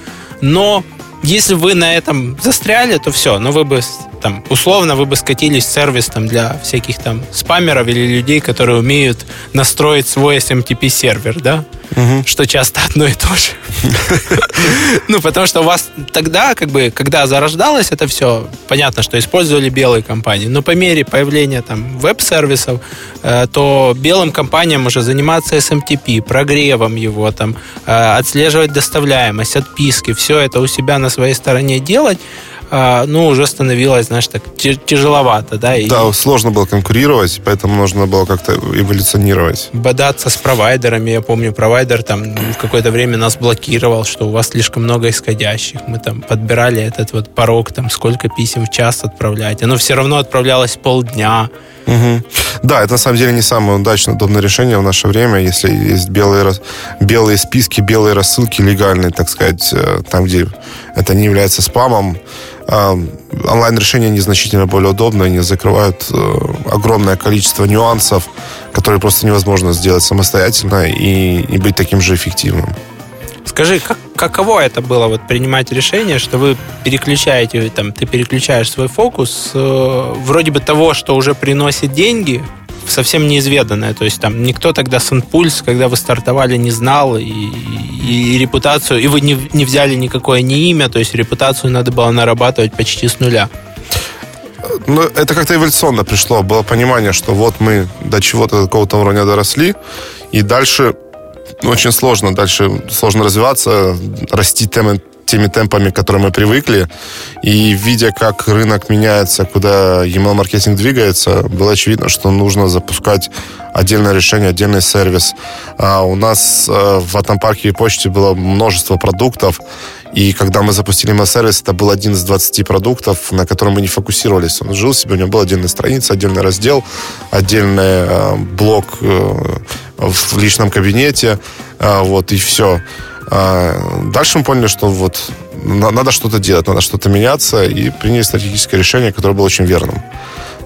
но если вы на этом застряли, то все, ну вы бы там условно вы бы скатились в сервис там для всяких там спамеров или людей, которые умеют настроить свой SMTP сервер, да, что часто одно и то же. Ну, потому что у вас тогда, как бы, когда зарождалось это все, понятно, что использовали белые компании, но по мере появления там веб-сервисов, э, то белым компаниям уже заниматься SMTP, прогревом его, там, э, отслеживать доставляемость, отписки, все это у себя на своей стороне делать, ну, уже становилось, знаешь, так тяжеловато, да, и Да, сложно было конкурировать, поэтому нужно было как-то эволюционировать. бодаться с провайдерами. Я помню, провайдер там в какое-то время нас блокировал, что у вас слишком много исходящих. Мы там подбирали этот вот порог, там сколько писем в час отправлять. Оно все равно отправлялось полдня. Мгм. Да, это на самом деле не самое удачное, удобное решение в наше время, если есть белые, белые списки, белые рассылки легальные, так сказать, э, там, где это не является спамом. А, Онлайн-решения незначительно более удобные, они закрывают э, огромное количество нюансов, которые просто невозможно сделать самостоятельно и, и быть таким же эффективным. Скажи, как, каково это было вот принимать решение, что вы переключаете, там, ты переключаешь свой фокус э, вроде бы того, что уже приносит деньги, совсем неизведанное. То есть там никто тогда Сенпульс, когда вы стартовали, не знал, и, и, и репутацию, и вы не, не взяли никакое не имя, то есть репутацию надо было нарабатывать почти с нуля. Ну, это как-то эволюционно пришло. Было понимание, что вот мы до чего-то, до какого-то уровня доросли, и дальше очень сложно. Дальше сложно развиваться, расти темы, теми темпами, к которым мы привыкли. И видя, как рынок меняется, куда email-маркетинг двигается, было очевидно, что нужно запускать отдельное решение, отдельный сервис. А у нас э, в Атомпарке и почте было множество продуктов, и когда мы запустили email-сервис, это был один из 20 продуктов, на котором мы не фокусировались. Он жил себе, у него была отдельная страница, отдельный раздел, отдельный э, блок э, в личном кабинете, вот, и все. Дальше мы поняли, что вот на- надо что-то делать, надо что-то меняться, и приняли стратегическое решение, которое было очень верным.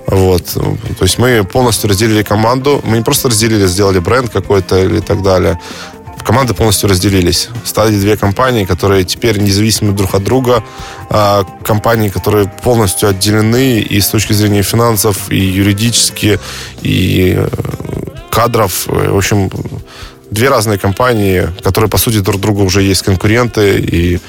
Вот. То есть мы полностью разделили команду. Мы не просто разделили, сделали бренд какой-то или так далее. Команды полностью разделились. Стали две компании, которые теперь независимы друг от друга. А, Компании, которые полностью отделены и с точки зрения финансов, и юридически, и э, кадров. В общем, две разные компании, которые, по сути, друг другу уже есть конкуренты, и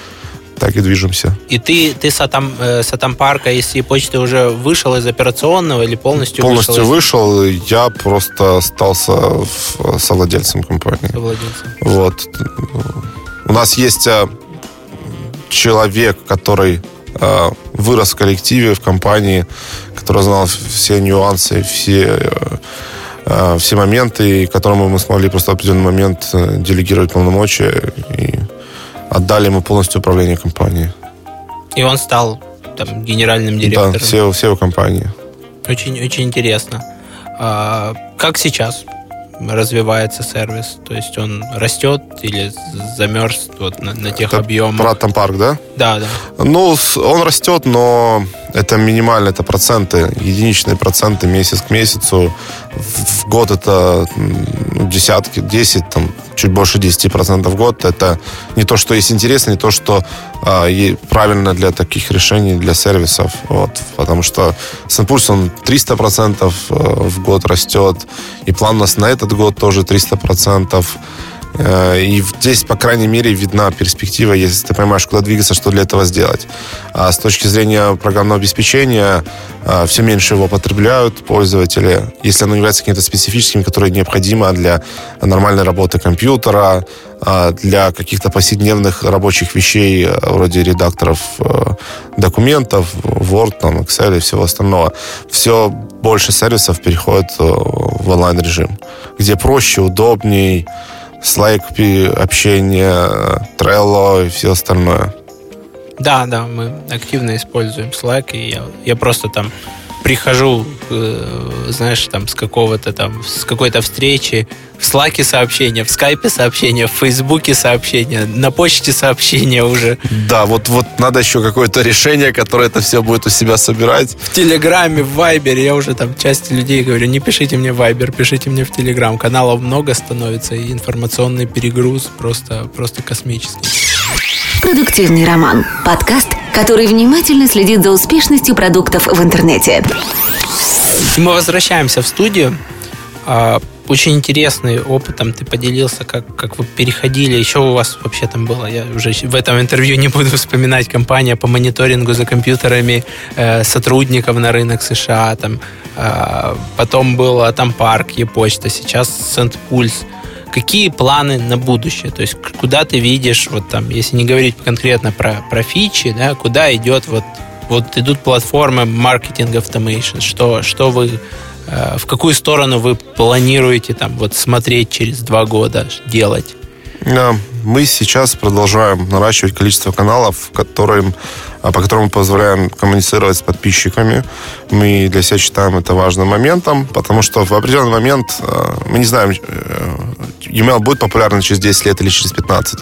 так и движемся. И ты, ты с, Атом, э, с Атомпарка и с почты уже вышел из операционного или полностью, Полностью вышел из вышел, я просто остался совладельцем компании. совладельца? Вот. У нас есть э, человек, который вырос в коллективе, в компании, который знал все нюансы, все все моменты, которому мы смогли просто в определенный момент делегировать полномочия и отдали ему полностью управление компанией. И он стал там, генеральным директором? Да, SEO, SEO компании. Очень, очень интересно. А, как сейчас развивается сервис? То есть он растет или замерз вот на, на тех Это объемах? Про Тампарк, да? Да, да. Ну, он растет, но это минимально, это проценты, единичные проценты месяц к месяцу. В год это десятки, 10, там, чуть больше 10% в год. Это не то, что есть интересно, не то, что э, правильно для таких решений, для сервисов. Вот, потому что Сенпульс, он 300% э, в год растет. И план у нас на этот год тоже 300%. Э, и здесь, по крайней мере, видна перспектива, если ты понимаешь, куда двигаться, что для этого сделать. А с точки зрения программного обеспечения, э, все меньше его потребляют пользователи. Если оно является каким-то специфическим, которое необходимо для нормальной работы компьютера, э, для каких-то повседневных рабочих вещей, вроде редакторов документов, Word, там, Excel и всего остального, все больше сервисов переходит в онлайн-режим, где проще, удобней, Slack, общение, Trello и все остальное. Да, да, мы активно используем Slack, и я, я просто там прихожу, э, знаешь, там с какого-то там, с какой-то встречи, в Slack сообщения, в Skype сообщения, в Фейсбуке сообщения, на почте сообщения уже. Да, вот, вот надо еще какое-то решение, которое это все будет у себя собирать. В Телеграме, в Вайбере, я уже там части людей говорю, не пишите мне в Вайбер, пишите мне в Телеграм. Каналов много становится, и информационный перегруз просто, просто космический. Продуктивный роман. Подкаст, который внимательно следит за успешностью продуктов в интернете. Мы возвращаемся в студию. А, очень интересный опытом ты поделился, как, как вы переходили. Еще у вас вообще там было, я уже в этом интервью не буду вспоминать, компания по мониторингу за компьютерами э, сотрудников на рынок США. Там, э, потом был там парк, Е-почта, сейчас Сент-Пульс. Какие планы на будущее? То есть куда ты видишь, вот там, если не говорить конкретно про, про фичи, да, куда идет вот, вот идут платформы маркетинг автомейшн, что, что вы Э, в какую сторону вы планируете там вот смотреть через два года, делать? Мы сейчас продолжаем наращивать количество каналов, которым, по которым мы позволяем коммуницировать с подписчиками. Мы для себя считаем это важным моментом, потому что в определенный момент э, мы не знаем, э, email будет популярен через 10 лет или через 15.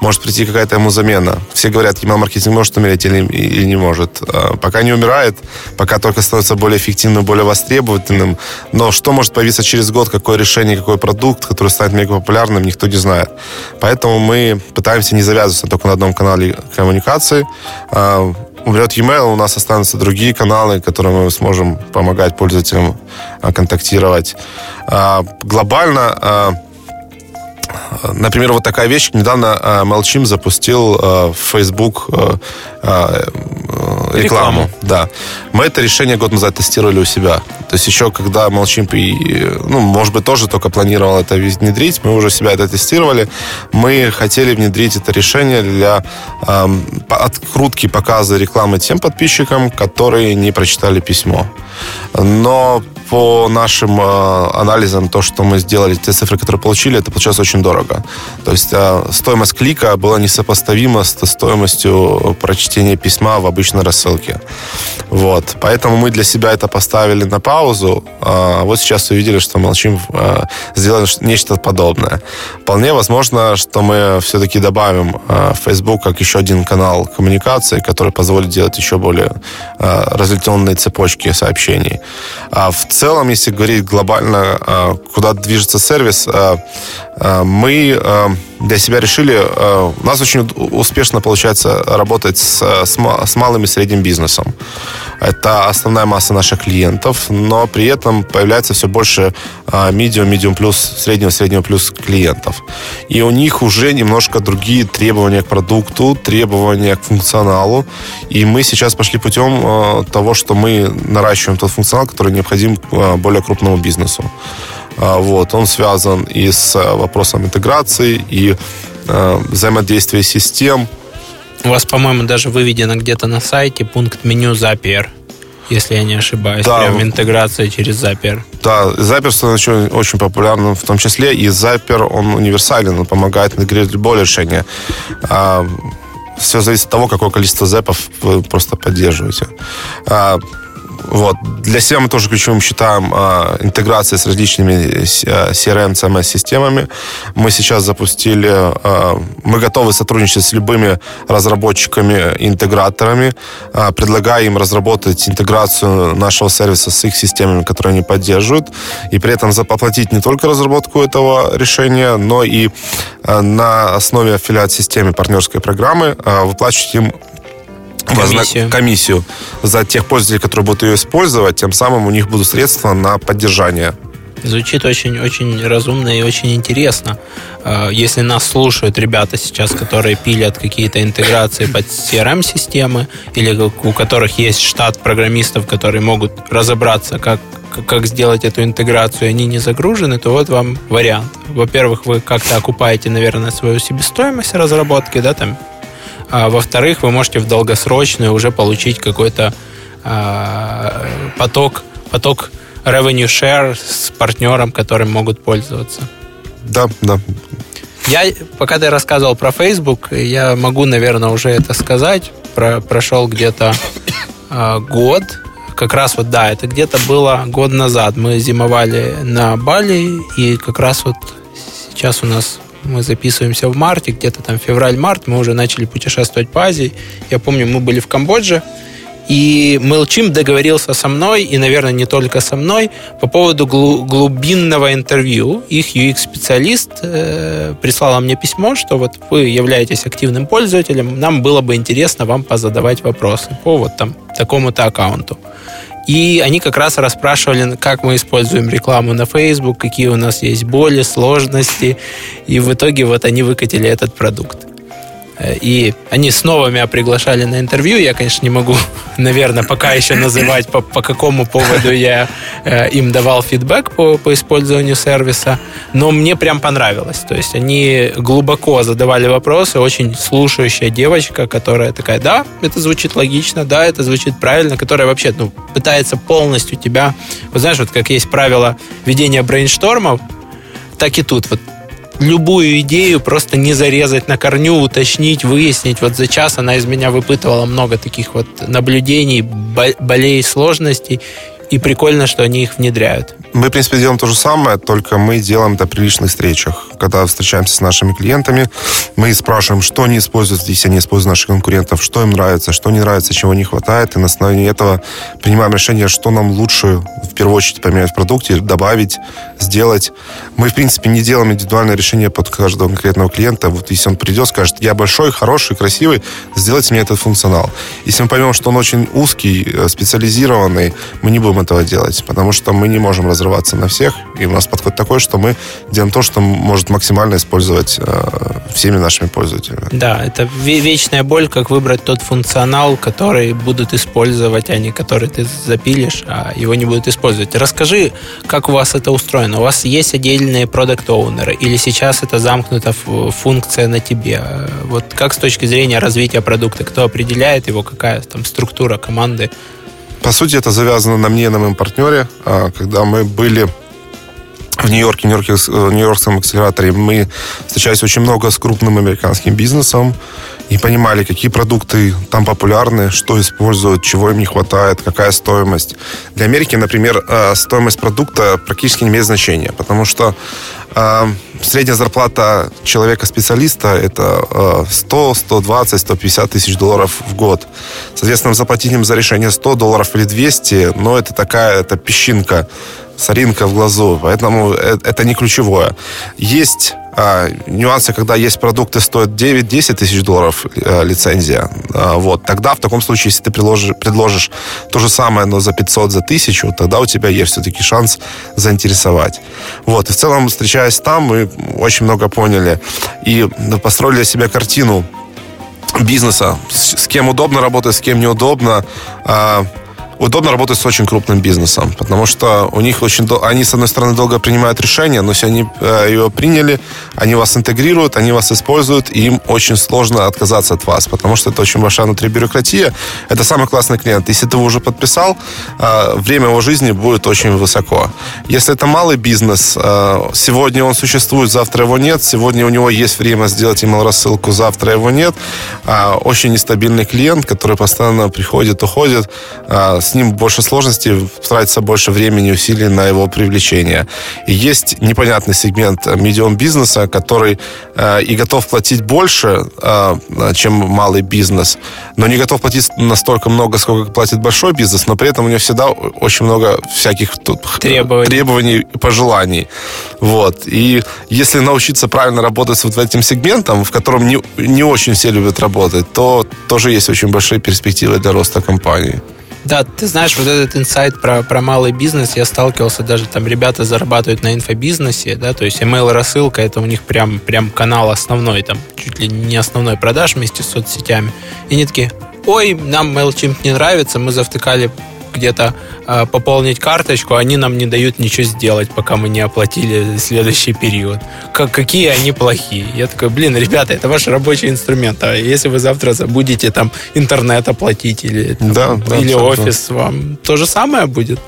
Может прийти какая-то ему замена. Все говорят, email-маркетинг может умереть или, или не может. А, пока не умирает, пока только становится более эффективным, более востребовательным. Но что может появиться через год, какое решение, какой продукт, который станет мега популярным, никто не знает. Поэтому мы пытаемся не завязываться только на одном канале коммуникации. А, умрет e-mail, у нас останутся другие каналы, которыми мы сможем помогать пользователям а, контактировать. Глобально Например, вот такая вещь. Недавно э, MailChimp запустил э, в Facebook э, рекламу. рекламу. Да. Мы это решение год назад тестировали у себя. То есть еще когда MailChimp, и, ну, может быть, тоже только планировал это внедрить, мы уже себя это тестировали. Мы хотели внедрить это решение для э, открутки показа рекламы тем подписчикам, которые не прочитали письмо. Но по нашим э, анализам, то, что мы сделали, те цифры, которые получили, это получилось очень дорого. То есть э, стоимость клика была несопоставима с стоимостью прочтения письма в обычной рассылке. Вот. Поэтому мы для себя это поставили на паузу. А вот сейчас увидели, что молчим, э, сделали нечто подобное. Вполне возможно, что мы все-таки добавим э, Facebook как еще один канал коммуникации, который позволит делать еще более разветвленные цепочки сообщений. А в целом, если говорить глобально, куда движется сервис, мы для себя решили, у нас очень успешно получается работать с, с, малым и средним бизнесом. Это основная масса наших клиентов, но при этом появляется все больше medium, medium плюс, среднего, среднего плюс клиентов. И у них уже немножко другие требования к продукту, требования к функционалу. И мы сейчас пошли путем того, что мы наращиваем тот функционал, который необходим более крупному бизнесу. Вот, он связан и с вопросом интеграции, и взаимодействия систем, У вас, по-моему, даже выведено где-то на сайте пункт меню Zapier, если я не ошибаюсь. Да. Прям интеграция через Zapier. Да, Zapier становится очень популярным в том числе, и Zapier, он универсален, он помогает интегрировать любое решение. А, все зависит от того, какое количество зэпов вы просто поддерживаете. А, вот. Для себя мы тоже ключевым считаем э, интеграции с различными CRM, CMS-системами. Мы сейчас запустили, э, мы готовы сотрудничать с любыми разработчиками, интеграторами, э, предлагая им разработать интеграцию нашего сервиса с их системами, которые они поддерживают, и при этом заплатить не только разработку этого решения, но и э, на основе аффилиат-системы партнерской программы э, выплачивать им комиссию. комиссию за тех пользователей, которые будут ее использовать, тем самым у них будут средства на поддержание. Звучит очень-очень разумно и очень интересно. А, если нас слушают ребята сейчас, которые пилят какие-то интеграции под CRM-системы, или у которых есть штат программистов, которые могут разобраться, как, как сделать эту интеграцию, они не загружены, то вот вам вариант. Во-первых, вы как-то окупаете, наверное, свою себестоимость разработки, да, там а во-вторых, вы можете в долгосрочную уже получить какой-то а, поток, поток revenue share с партнером, которым могут пользоваться. Да, да. Я, пока ты рассказывал про Facebook, я могу, наверное, уже это сказать. Про, прошел где-то э, год. Как раз вот, да, это где-то было год назад. Мы зимовали на Бали, и как раз вот сейчас у нас мы записываемся в марте, где-то там февраль-март, мы уже начали путешествовать по Азии. Я помню, мы были в Камбодже, и MailChimp договорился со мной, и, наверное, не только со мной, по поводу глубинного интервью. Их UX-специалист э, прислала мне письмо, что вот вы являетесь активным пользователем, нам было бы интересно вам позадавать вопросы по вот там такому-то аккаунту. И они как раз расспрашивали, как мы используем рекламу на Facebook, какие у нас есть боли, сложности. И в итоге вот они выкатили этот продукт. И они снова меня приглашали на интервью. Я, конечно, не могу, наверное, пока еще называть, по, по какому поводу я э, им давал фидбэк по, по использованию сервиса. Но мне прям понравилось. То есть они глубоко задавали вопросы. Очень слушающая девочка, которая такая, да, это звучит логично, да, это звучит правильно, которая вообще ну, пытается полностью тебя... Вот знаешь, вот как есть правило ведения брейнштормов, так и тут. Вот любую идею просто не зарезать на корню, уточнить, выяснить. Вот за час она из меня выпытывала много таких вот наблюдений, болей, сложностей. И прикольно, что они их внедряют. Мы, в принципе, делаем то же самое, только мы делаем это при личных встречах. Когда встречаемся с нашими клиентами, мы спрашиваем, что они используют, если они используют наших конкурентов, что им нравится, что не нравится, чего не хватает, и на основании этого принимаем решение, что нам лучше, в первую очередь, поменять в продукте, добавить, сделать. Мы, в принципе, не делаем индивидуальное решение под каждого конкретного клиента. Вот если он придет, скажет, я большой, хороший, красивый, сделайте мне этот функционал. Если мы поймем, что он очень узкий, э, специализированный, мы не будем этого делать, потому что мы не можем разрываться на всех. И у нас подход такой, что мы делаем то, что может максимально использовать э, всеми нашими пользователями. Да, это вечная боль, как выбрать тот функционал, который будут использовать, а не который ты запилишь, а его не будут использовать. Расскажи, как у вас это устроено? У вас есть отдельные продукт оунеры или сейчас это замкнута функция на тебе? Вот как с точки зрения развития продукта, кто определяет его, какая там структура команды? По сути, это завязано на мне и на моем партнере. А, когда мы были в Нью-Йорке, Нью-Йорке, в Нью-Йоркском акселераторе, мы встречались очень много с крупным американским бизнесом и понимали, какие продукты там популярны, что используют, чего им не хватает, какая стоимость. Для Америки, например, а, стоимость продукта практически не имеет значения, потому что а, средняя зарплата человека-специалиста это 100, 120, 150 тысяч долларов в год. Соответственно, заплатить им за решение 100 долларов или 200, но это такая, это песчинка, соринка в глазу, поэтому э, это не ключевое. Есть а, нюансы, когда есть продукты, стоят 9-10 тысяч долларов а, лицензия. А, вот. Тогда в таком случае, если ты предложишь, предложишь то же самое, но за 500, за 1000, тогда у тебя есть все-таки шанс заинтересовать. Вот. И в целом, встречаясь там, мы очень много поняли и построили для себя картину бизнеса, с, с кем удобно работать, с кем неудобно, а, удобно работать с очень крупным бизнесом, потому что у них очень... Они, с одной стороны, долго принимают решения, но если они э, его приняли, они вас интегрируют, они вас используют, и им очень сложно отказаться от вас, потому что это очень большая внутри бюрократия. Это самый классный клиент. Если ты его уже подписал, э, время его жизни будет очень высоко. Если это малый бизнес, э, сегодня он существует, завтра его нет, сегодня у него есть время сделать email рассылку, завтра его нет, очень нестабильный клиент, который постоянно приходит, уходит, с ним больше сложностей, тратится больше времени и усилий на его привлечение. И есть непонятный сегмент медиум бизнеса, который э, и готов платить больше, э, чем малый бизнес, но не готов платить настолько много, сколько платит большой бизнес, но при этом у него всегда очень много всяких тут требований, требований и пожеланий. Вот. И если научиться правильно работать с вот этим сегментом, в котором не, не очень все любят работать, то тоже есть очень большие перспективы для роста компании. Да, ты знаешь, вот этот инсайт про, про малый бизнес, я сталкивался, даже там ребята зарабатывают на инфобизнесе, да, то есть email рассылка, это у них прям, прям канал основной, там, чуть ли не основной продаж вместе с соцсетями. И они такие, ой, нам MailChimp не нравится, мы завтыкали где-то э, пополнить карточку, они нам не дают ничего сделать, пока мы не оплатили следующий период. Как, какие они плохие. Я такой, блин, ребята, это ваш рабочий инструмент. А если вы завтра забудете там интернет оплатить или, там, да, да, или офис, вам то же самое будет?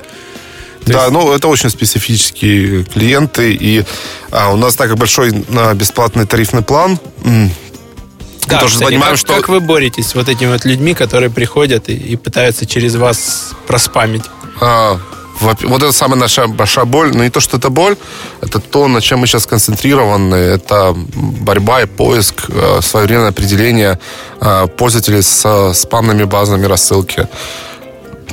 То да, есть... ну это очень специфические клиенты, и а, у нас так как большой а, бесплатный тарифный план, да, тоже кстати, понимаем, как, что... Как вы боретесь с вот этими вот людьми, которые приходят и, и пытаются через вас проспамить? А, вот это самая наша большая боль. Но не то, что это боль, это то, на чем мы сейчас концентрированы. Это борьба и поиск, э, своевременное определение э, пользователей с спамными базами рассылки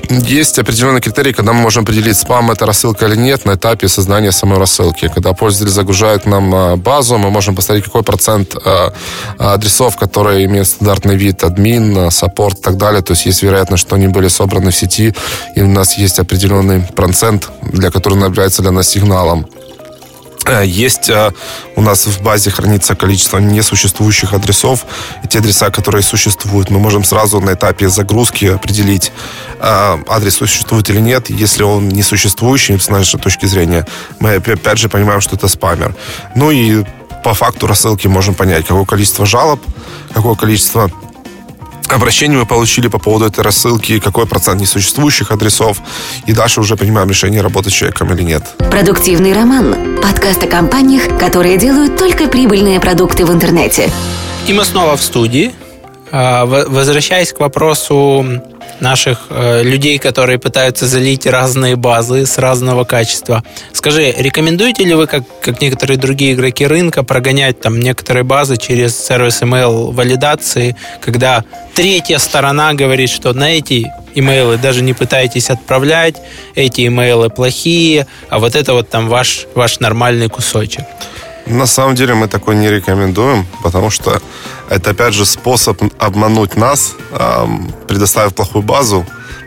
есть определенные критерии, когда мы можем определить, спам это рассылка или нет на этапе создания самой рассылки. Когда пользователь загружает нам а, базу, мы можем посмотреть, какой процент а, адресов, которые имеют стандартный вид, админ, саппорт и так далее. То есть есть вероятность, что они были собраны в сети, и у нас есть определенный процент, для которого является для нас сигналом. Э, есть э, у нас в базе хранится количество несуществующих адресов. И те адреса, которые существуют, мы можем сразу на этапе загрузки определить, э, адрес существует или нет. Если он не существующий, с нашей точки зрения, мы опять же понимаем, что это спамер. Ну и по факту рассылки можем понять, какое количество жалоб, какое количество обращений мы получили по поводу этой рассылки, какой процент несуществующих адресов, и дальше уже принимаем решение, работать с человеком или нет. Продуктивный роман. Подкаст о компаниях, которые делают только прибыльные продукты в интернете. И мы снова в студии. А, возвращаясь к вопросу наших э, людей, которые пытаются залить разные базы с разного качества. Скажи, рекомендуете ли вы, как, как некоторые другие игроки рынка, прогонять там некоторые базы через сервис email валидации, когда третья сторона говорит, что на эти имейлы даже не пытайтесь отправлять, эти имейлы плохие, а вот это вот там ваш, ваш нормальный кусочек? На самом деле мы такой не рекомендуем, потому что это, опять же, способ обмануть нас, предоставив плохую базу,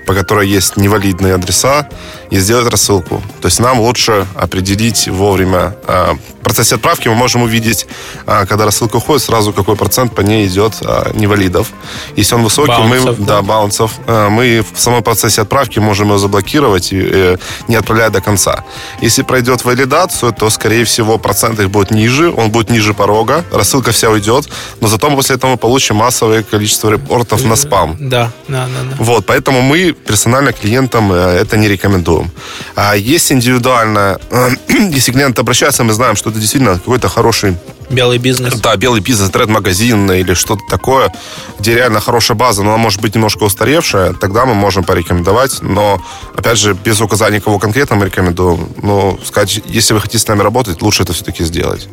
по которой есть невалидные адреса, и сделать рассылку. То есть нам лучше определить вовремя. А, в процессе отправки мы можем увидеть, а, когда рассылка уходит, сразу какой процент по ней идет а, невалидов. Если он высокий, баунсов, мы, да, да, баунсов, мы в самом процессе отправки можем его заблокировать, э, не отправляя до конца. Если пройдет валидацию, то, скорее всего, процент их будет ниже, он будет ниже порога, рассылка вся уйдет, но зато после этого мы получим массовое количество репортов на спам. Да, да, да. да. Вот, поэтому мы персонально клиентам э, это не рекомендуем. А есть индивидуально, э, если клиент обращается, мы знаем, что это действительно какой-то хороший Белый бизнес. Да, белый бизнес, тред-магазин или что-то такое, где реально хорошая база, но она может быть немножко устаревшая, тогда мы можем порекомендовать. Но, опять же, без указания кого конкретно мы рекомендуем. Но сказать, если вы хотите с нами работать, лучше это все-таки сделать.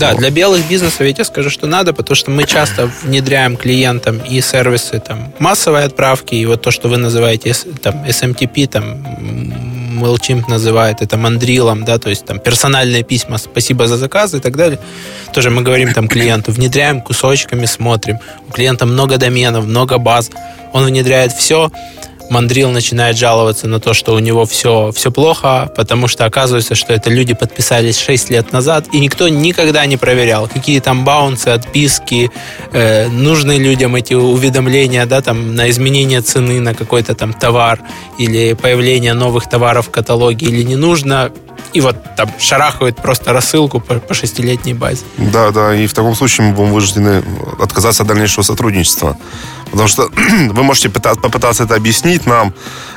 Да, для белых бизнесов я тебе скажу, что надо, потому что мы часто внедряем клиентам и сервисы там, массовой отправки, и вот то, что вы называете там, SMTP, там, MailChimp называет это мандрилом, да, то есть там персональные письма, спасибо за заказы и так далее. Тоже мы говорим там клиенту, внедряем кусочками, смотрим. У клиента много доменов, много баз, он внедряет все, мандрил начинает жаловаться на то, что у него все, все плохо, потому что оказывается, что это люди подписались 6 лет назад, и никто никогда не проверял, какие там баунсы, отписки, э, нужны людям эти уведомления, да, там, на изменение цены на какой-то там товар или появление новых товаров в каталоге или не нужно и вот там шарахают просто рассылку по, по шестилетней базе. Да, да, и в таком случае мы будем вынуждены отказаться от дальнейшего сотрудничества. Потому что вы можете пытаться, попытаться это объяснить нам,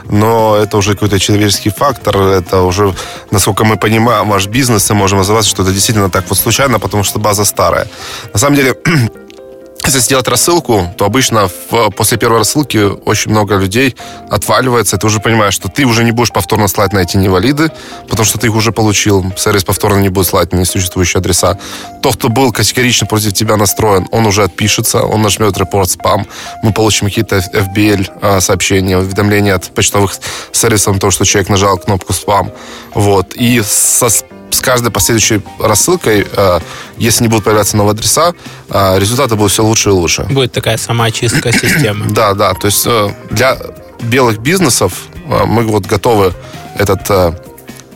но это уже какой-то человеческий фактор, это уже, насколько мы понимаем, ваш бизнес, и можем называться, что это действительно так вот случайно, потому что база старая. На самом деле, если сделать рассылку, то обычно в, после первой рассылки очень много людей отваливается, ты уже понимаешь, что ты уже не будешь повторно слать на эти невалиды, потому что ты их уже получил. Сервис повторно не будет слать на несуществующие адреса. Тот, кто был категорично против тебя настроен, он уже отпишется, он нажмет репорт спам, мы получим какие-то FBL а, сообщения, уведомления от почтовых сервисов, то, что человек нажал кнопку спам. Вот. И со с каждой последующей рассылкой, э, если не будут появляться новые адреса, э, результаты будут все лучше и лучше. Будет такая самоочистка системы. Да, да. То есть э, для белых бизнесов мы вот готовы этот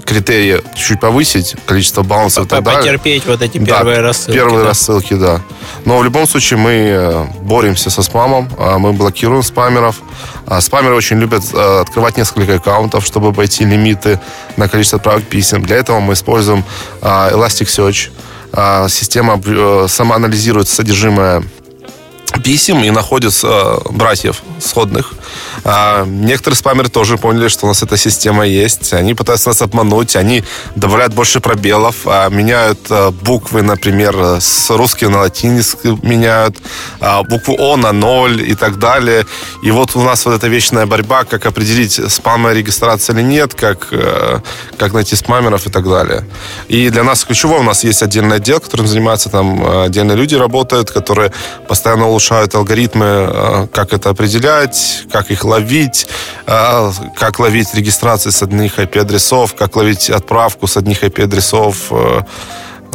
критерии чуть повысить, количество балансов и так далее. Потерпеть вот эти первые да, рассылки. Первые да? рассылки, да. Но в любом случае мы э, боремся со спамом, а мы блокируем спамеров. А спамеры очень любят э, открывать несколько аккаунтов, чтобы обойти лимиты на количество отправок писем. Для этого мы используем а, Elasticsearch. Система э, самоанализирует содержимое писем и находят э, братьев сходных. А, некоторые спамеры тоже поняли, что у нас эта система есть. Они пытаются нас обмануть, они добавляют больше пробелов, а, меняют а, буквы, например, с русским на латинский меняют, а, букву О на ноль и так далее. И вот у нас вот эта вечная борьба, как определить, спамная регистрация или нет, как, э, как найти спамеров и так далее. И для нас ключевое, у нас есть отдельный отдел, которым занимаются там отдельные люди работают, которые постоянно улучшают алгоритмы, э, как это определять, как их ловить, э, как ловить регистрации с одних IP-адресов, как ловить отправку с одних IP-адресов. Э.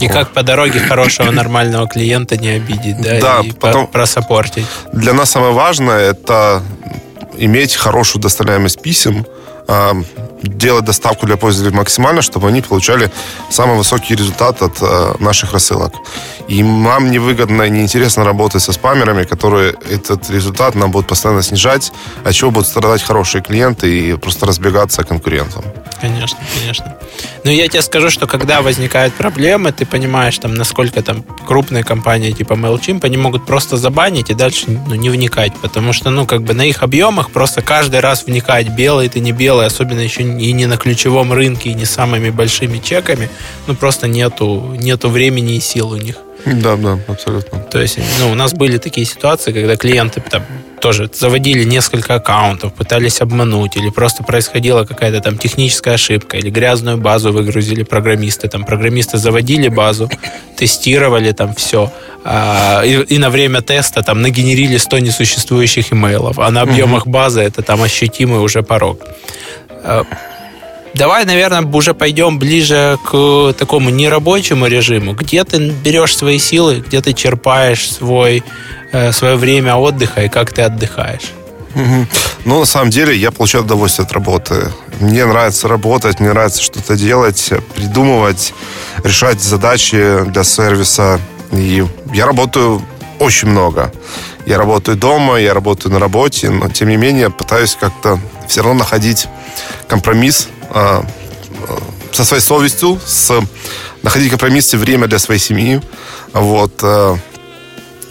И как по дороге хорошего нормального клиента не обидеть, да, да и потом просопортить. Для нас самое важное это иметь хорошую доставляемость писем, делать доставку для пользователей максимально, чтобы они получали самый высокий результат от э, наших рассылок. И нам невыгодно и неинтересно работать со спамерами, которые этот результат нам будут постоянно снижать, от чего будут страдать хорошие клиенты и просто разбегаться конкурентам. Конечно, конечно. Но я тебе скажу, что когда возникают проблемы, ты понимаешь, там, насколько там крупные компании типа MailChimp, они могут просто забанить и дальше ну, не вникать, потому что, ну, как бы на их объемах просто каждый раз вникать, белый ты не белый, особенно еще и не на ключевом рынке, и не самыми большими чеками, ну, просто нету, нету времени и сил у них. Да, да, абсолютно. То есть, ну, у нас были такие ситуации, когда клиенты там тоже заводили несколько аккаунтов, пытались обмануть, или просто происходила какая-то там техническая ошибка, или грязную базу выгрузили программисты, там программисты заводили базу, тестировали там все, а, и, и на время теста там нагенерили 100 несуществующих имейлов, а на объемах базы это там ощутимый уже порог. Давай, наверное, уже пойдем ближе к такому нерабочему режиму. Где ты берешь свои силы, где ты черпаешь свой, э, свое время отдыха и как ты отдыхаешь? Ну, на самом деле, я получаю удовольствие от работы. Мне нравится работать, мне нравится что-то делать, придумывать, решать задачи для сервиса. И я работаю очень много. Я работаю дома, я работаю на работе, но тем не менее пытаюсь как-то все равно находить компромисс со своей совестью, с, находить компромиссы, время для своей семьи. Вот. А,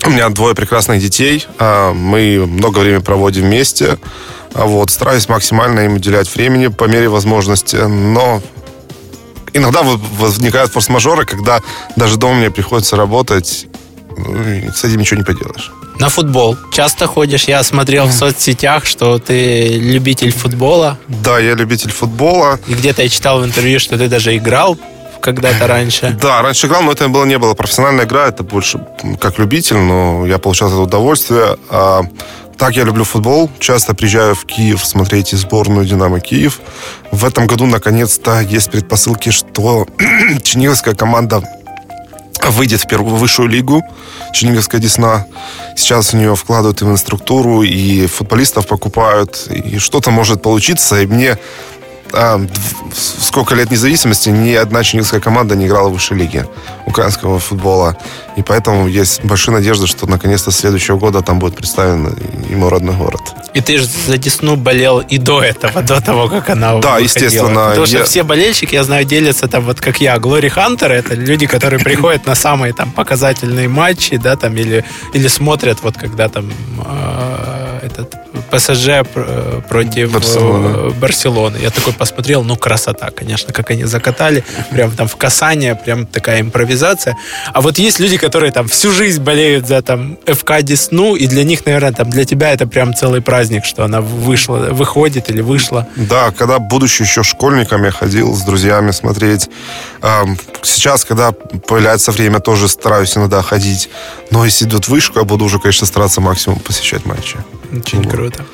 у меня двое прекрасных детей. Мы много времени проводим вместе. Вот. Стараюсь максимально им уделять времени по мере возможности. Но иногда возникают форс-мажоры, когда даже дома мне приходится работать. Ну, с этим ничего не поделаешь. На футбол. Часто ходишь? Я смотрел в соцсетях, что ты любитель футбола. Да, я любитель футбола. И где-то я читал в интервью, что ты даже играл когда-то раньше. Да, раньше играл, но это было не было профессиональная игра, это больше как любитель, но я получал это удовольствие. А, так я люблю футбол. Часто приезжаю в Киев смотреть сборную «Динамо Киев». В этом году, наконец-то, есть предпосылки, что черниговская команда выйдет в первую высшую лигу Черниговская Десна. Сейчас в нее вкладывают в инструктуру, и футболистов покупают, и что-то может получиться. И мне а, сколько лет независимости ни одна черниговская команда не играла в высшей лиге украинского футбола. И поэтому есть большая надежда, что наконец-то с следующего года там будет представлен ему родной город. И ты же за Десну болел и до этого, до того, как она Да, выходила. естественно. Потому что я... все болельщики, я знаю, делятся там вот как я. Глори Хантеры это люди, которые приходят на самые там показательные матчи, да, там, или, или смотрят вот когда там э, этот ПСЖ э, против Барселоны. Барселоны. Я такой посмотрел, ну, красота, конечно, как они закатали. Прям там в касание, прям такая импровизация. А вот есть люди, которые там всю жизнь болеют за там ФК Десну, и для них, наверное, там для тебя это прям целый праздник, что она вышла, выходит или вышла. Да, когда будучи еще школьником, я ходил с друзьями смотреть. Сейчас, когда появляется время, тоже стараюсь иногда ходить. Но если идут вышку, я буду уже, конечно, стараться максимум посещать матчи. Очень вот. круто.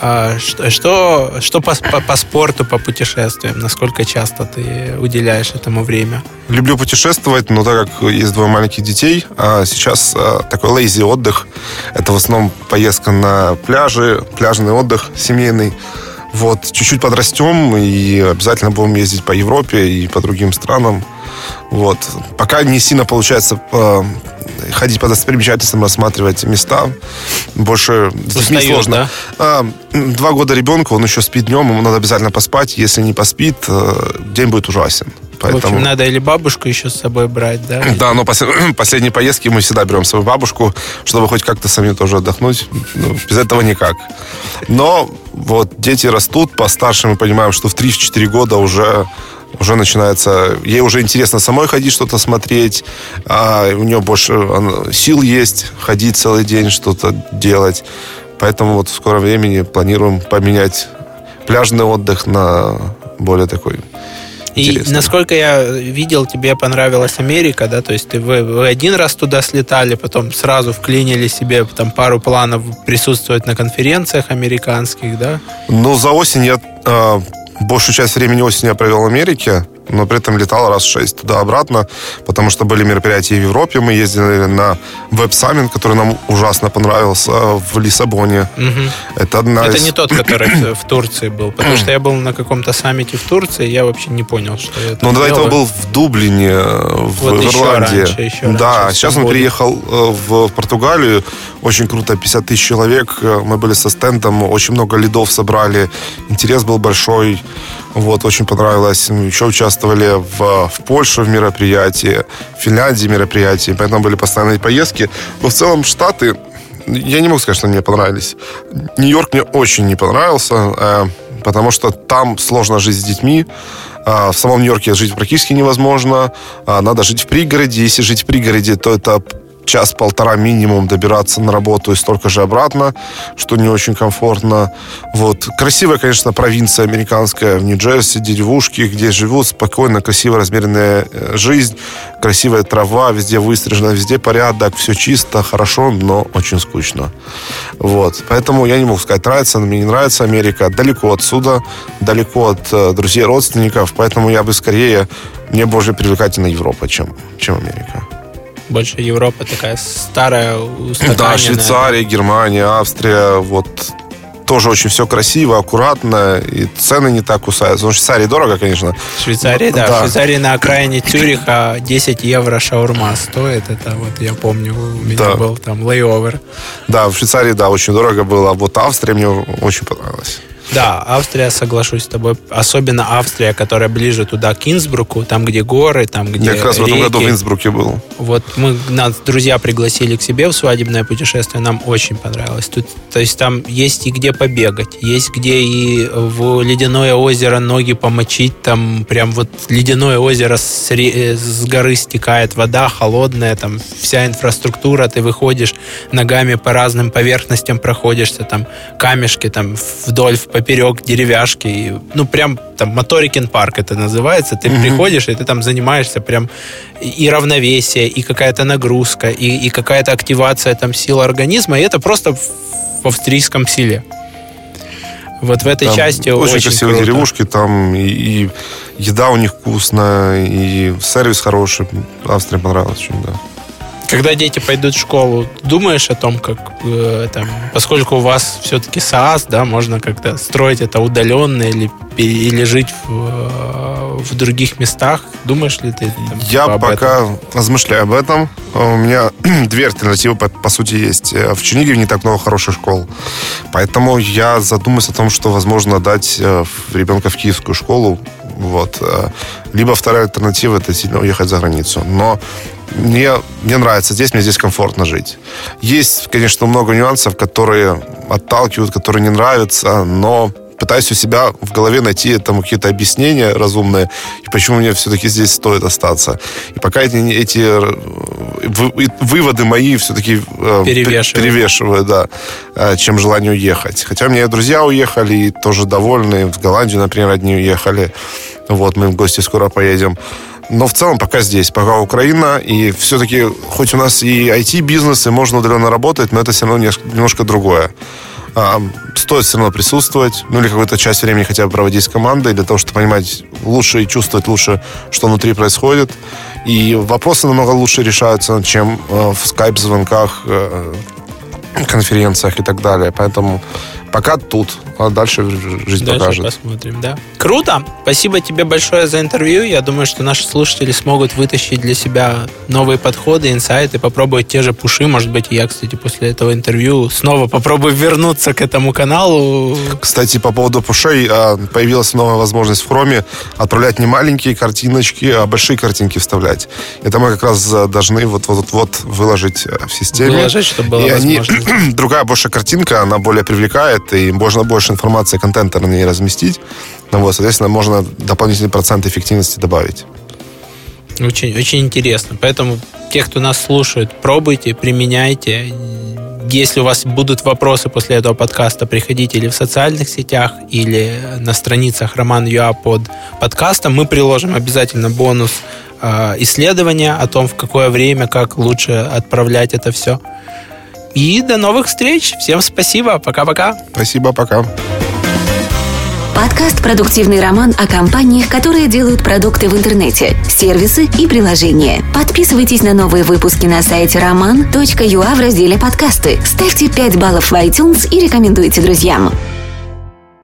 А что, что, что по, по, по спорту, по путешествиям? Насколько часто ты уделяешь этому время? Люблю путешествовать, но так как есть двое маленьких детей, а сейчас а, такой лейзи отдых. Это в основном поездка на пляжи, пляжный отдых семейный. Вот, чуть-чуть подрастем и обязательно будем ездить по Европе и по другим странам. Вот. Пока не сильно получается э, ходить по достопримечательностям, рассматривать места. Больше с детьми сложно. Да? А, два года ребенка, он еще спит днем, ему надо обязательно поспать. Если не поспит, э, день будет ужасен. Поэтому... В общем, надо или бабушку еще с собой брать, да? Да, но пос... последние поездки мы всегда берем свою бабушку, чтобы хоть как-то самим тоже отдохнуть. Ну, без этого никак. Но вот дети растут, постарше мы понимаем, что в 3-4 года уже уже начинается, ей уже интересно самой ходить, что-то смотреть, а у нее больше сил есть ходить целый день, что-то делать. Поэтому вот в скором времени планируем поменять пляжный отдых на более такой и насколько я видел, тебе понравилась Америка, да, то есть ты вы, вы один раз туда слетали, потом сразу вклинили себе там пару планов присутствовать на конференциях американских, да? Ну, за осень я э, большую часть времени осени я провел в Америке но при этом летал раз шесть туда-обратно, потому что были мероприятия в Европе. Мы ездили на веб-саммит, который нам ужасно понравился в Лиссабоне. Угу. Это одна Это из... не тот, который в Турции был, потому что я был на каком-то саммите в Турции, и я вообще не понял, что это. Но до этого был в Дублине, в, вот в Ирландии. Еще раньше, еще да, раньше, сейчас он приехал э, в Португалию. Очень круто, 50 тысяч человек. Мы были со стендом, очень много лидов собрали. Интерес был большой. Вот, очень понравилось. Мы еще участвовали в, в Польше в мероприятии, в Финляндии мероприятии, поэтому были постоянные поездки. Но в целом Штаты, я не могу сказать, что мне понравились. Нью-Йорк мне очень не понравился, э, потому что там сложно жить с детьми. Э, в самом Нью-Йорке жить практически невозможно. Э, надо жить в пригороде. Если жить в пригороде, то это час-полтора минимум добираться на работу и столько же обратно, что не очень комфортно. Вот. Красивая, конечно, провинция американская в Нью-Джерси, деревушки, где живут спокойно, красиво размеренная э, жизнь, красивая трава, везде выстрижена, везде порядок, все чисто, хорошо, но очень скучно. Вот. Поэтому я не могу сказать, нравится, мне не нравится Америка. Далеко отсюда, далеко от э, друзей, родственников, поэтому я бы скорее, мне больше привлекательна Европа, чем, чем Америка больше Европа такая старая, Да, Швейцария, Германия, Австрия, вот тоже очень все красиво, аккуратно, и цены не так кусаются. Ну, в Швейцарии дорого, конечно. В Швейцарии, да. да. В Швейцарии на окраине Цюриха 10 евро шаурма стоит. Это вот я помню, у меня да. был там лейовер. Да, в Швейцарии, да, очень дорого было. А вот Австрия мне очень понравилась. Да, Австрия, соглашусь с тобой. Особенно Австрия, которая ближе туда, к Инсбруку, там, где горы, там, где Я как раз в этом году в Инсбруке был. Вот мы, нас друзья пригласили к себе в свадебное путешествие, нам очень понравилось. Тут, то есть там есть и где побегать, есть где и в ледяное озеро ноги помочить, там прям вот ледяное озеро с, с горы стекает вода холодная, там вся инфраструктура, ты выходишь ногами по разным поверхностям проходишься, там камешки там вдоль, в поперек деревяшки. И, ну, прям там Моторикин парк это называется. Ты mm-hmm. приходишь, и ты там занимаешься прям и равновесие, и какая-то нагрузка, и, и какая-то активация там сил организма. И это просто в австрийском силе. Вот в этой там части очень, очень красивые круто. деревушки, там и, и еда у них вкусная, и сервис хороший. Австрия понравилась очень, да. Когда дети пойдут в школу, думаешь о том, как э, там, поскольку у вас все-таки СААС, да, можно как-то строить это удаленно или, или жить в, э, в других местах, думаешь ли ты? Там, Я типа, пока этом? размышляю об этом. У меня две альтернативы, по, по сути, есть. В Чернигове не так много хороших школ. Поэтому я задумаюсь о том, что, возможно, дать э, ребенка в киевскую школу. Вот. Э, либо вторая альтернатива – это сильно уехать за границу. Но мне, мне нравится здесь, мне здесь комфортно жить. Есть, конечно, много нюансов, которые отталкивают, которые не нравятся, но пытаюсь у себя в голове найти там какие-то объяснения разумные, и почему мне все-таки здесь стоит остаться. И пока эти, эти э, выводы мои все-таки э, перевешивают. перевешивают, да, э, чем желание уехать. Хотя у меня друзья уехали, и тоже довольны. В Голландию, например, одни уехали. Вот, мы в гости скоро поедем. Но в целом пока здесь, пока Украина. И все-таки, хоть у нас и IT-бизнес, и можно удаленно работать, но это все равно немножко другое. А, стоит все равно присутствовать, ну или какую-то часть времени хотя бы проводить с командой, для того, чтобы понимать лучше и чувствовать лучше, что внутри происходит. И вопросы намного лучше решаются, чем э, в скайп-звонках, э, конференциях и так далее. Поэтому пока тут, а дальше жизнь дальше покажет. посмотрим, да. Круто! Спасибо тебе большое за интервью. Я думаю, что наши слушатели смогут вытащить для себя новые подходы, инсайты, попробовать те же пуши. Может быть, я, кстати, после этого интервью снова попробую вернуться к этому каналу. Кстати, по поводу пушей, а, появилась новая возможность в Chrome отправлять не маленькие картиночки, а большие картинки вставлять. Это мы как раз должны вот-вот-вот выложить э, в системе. Выложить, чтобы было И они, другая больше картинка, она более привлекает, и можно больше информации, контента на ней разместить. Ну, вот, соответственно, можно дополнительный процент эффективности добавить. Очень, очень интересно. Поэтому те, кто нас слушает, пробуйте, применяйте. Если у вас будут вопросы после этого подкаста, приходите или в социальных сетях, или на страницах Роман Юа под подкастом. Мы приложим обязательно бонус э, исследования о том, в какое время, как лучше отправлять это все. И до новых встреч. Всем спасибо. Пока-пока. Спасибо, пока. Подкаст «Продуктивный роман» о компаниях, которые делают продукты в интернете, сервисы и приложения. Подписывайтесь на новые выпуски на сайте roman.ua в разделе «Подкасты». Ставьте 5 баллов в iTunes и рекомендуйте друзьям.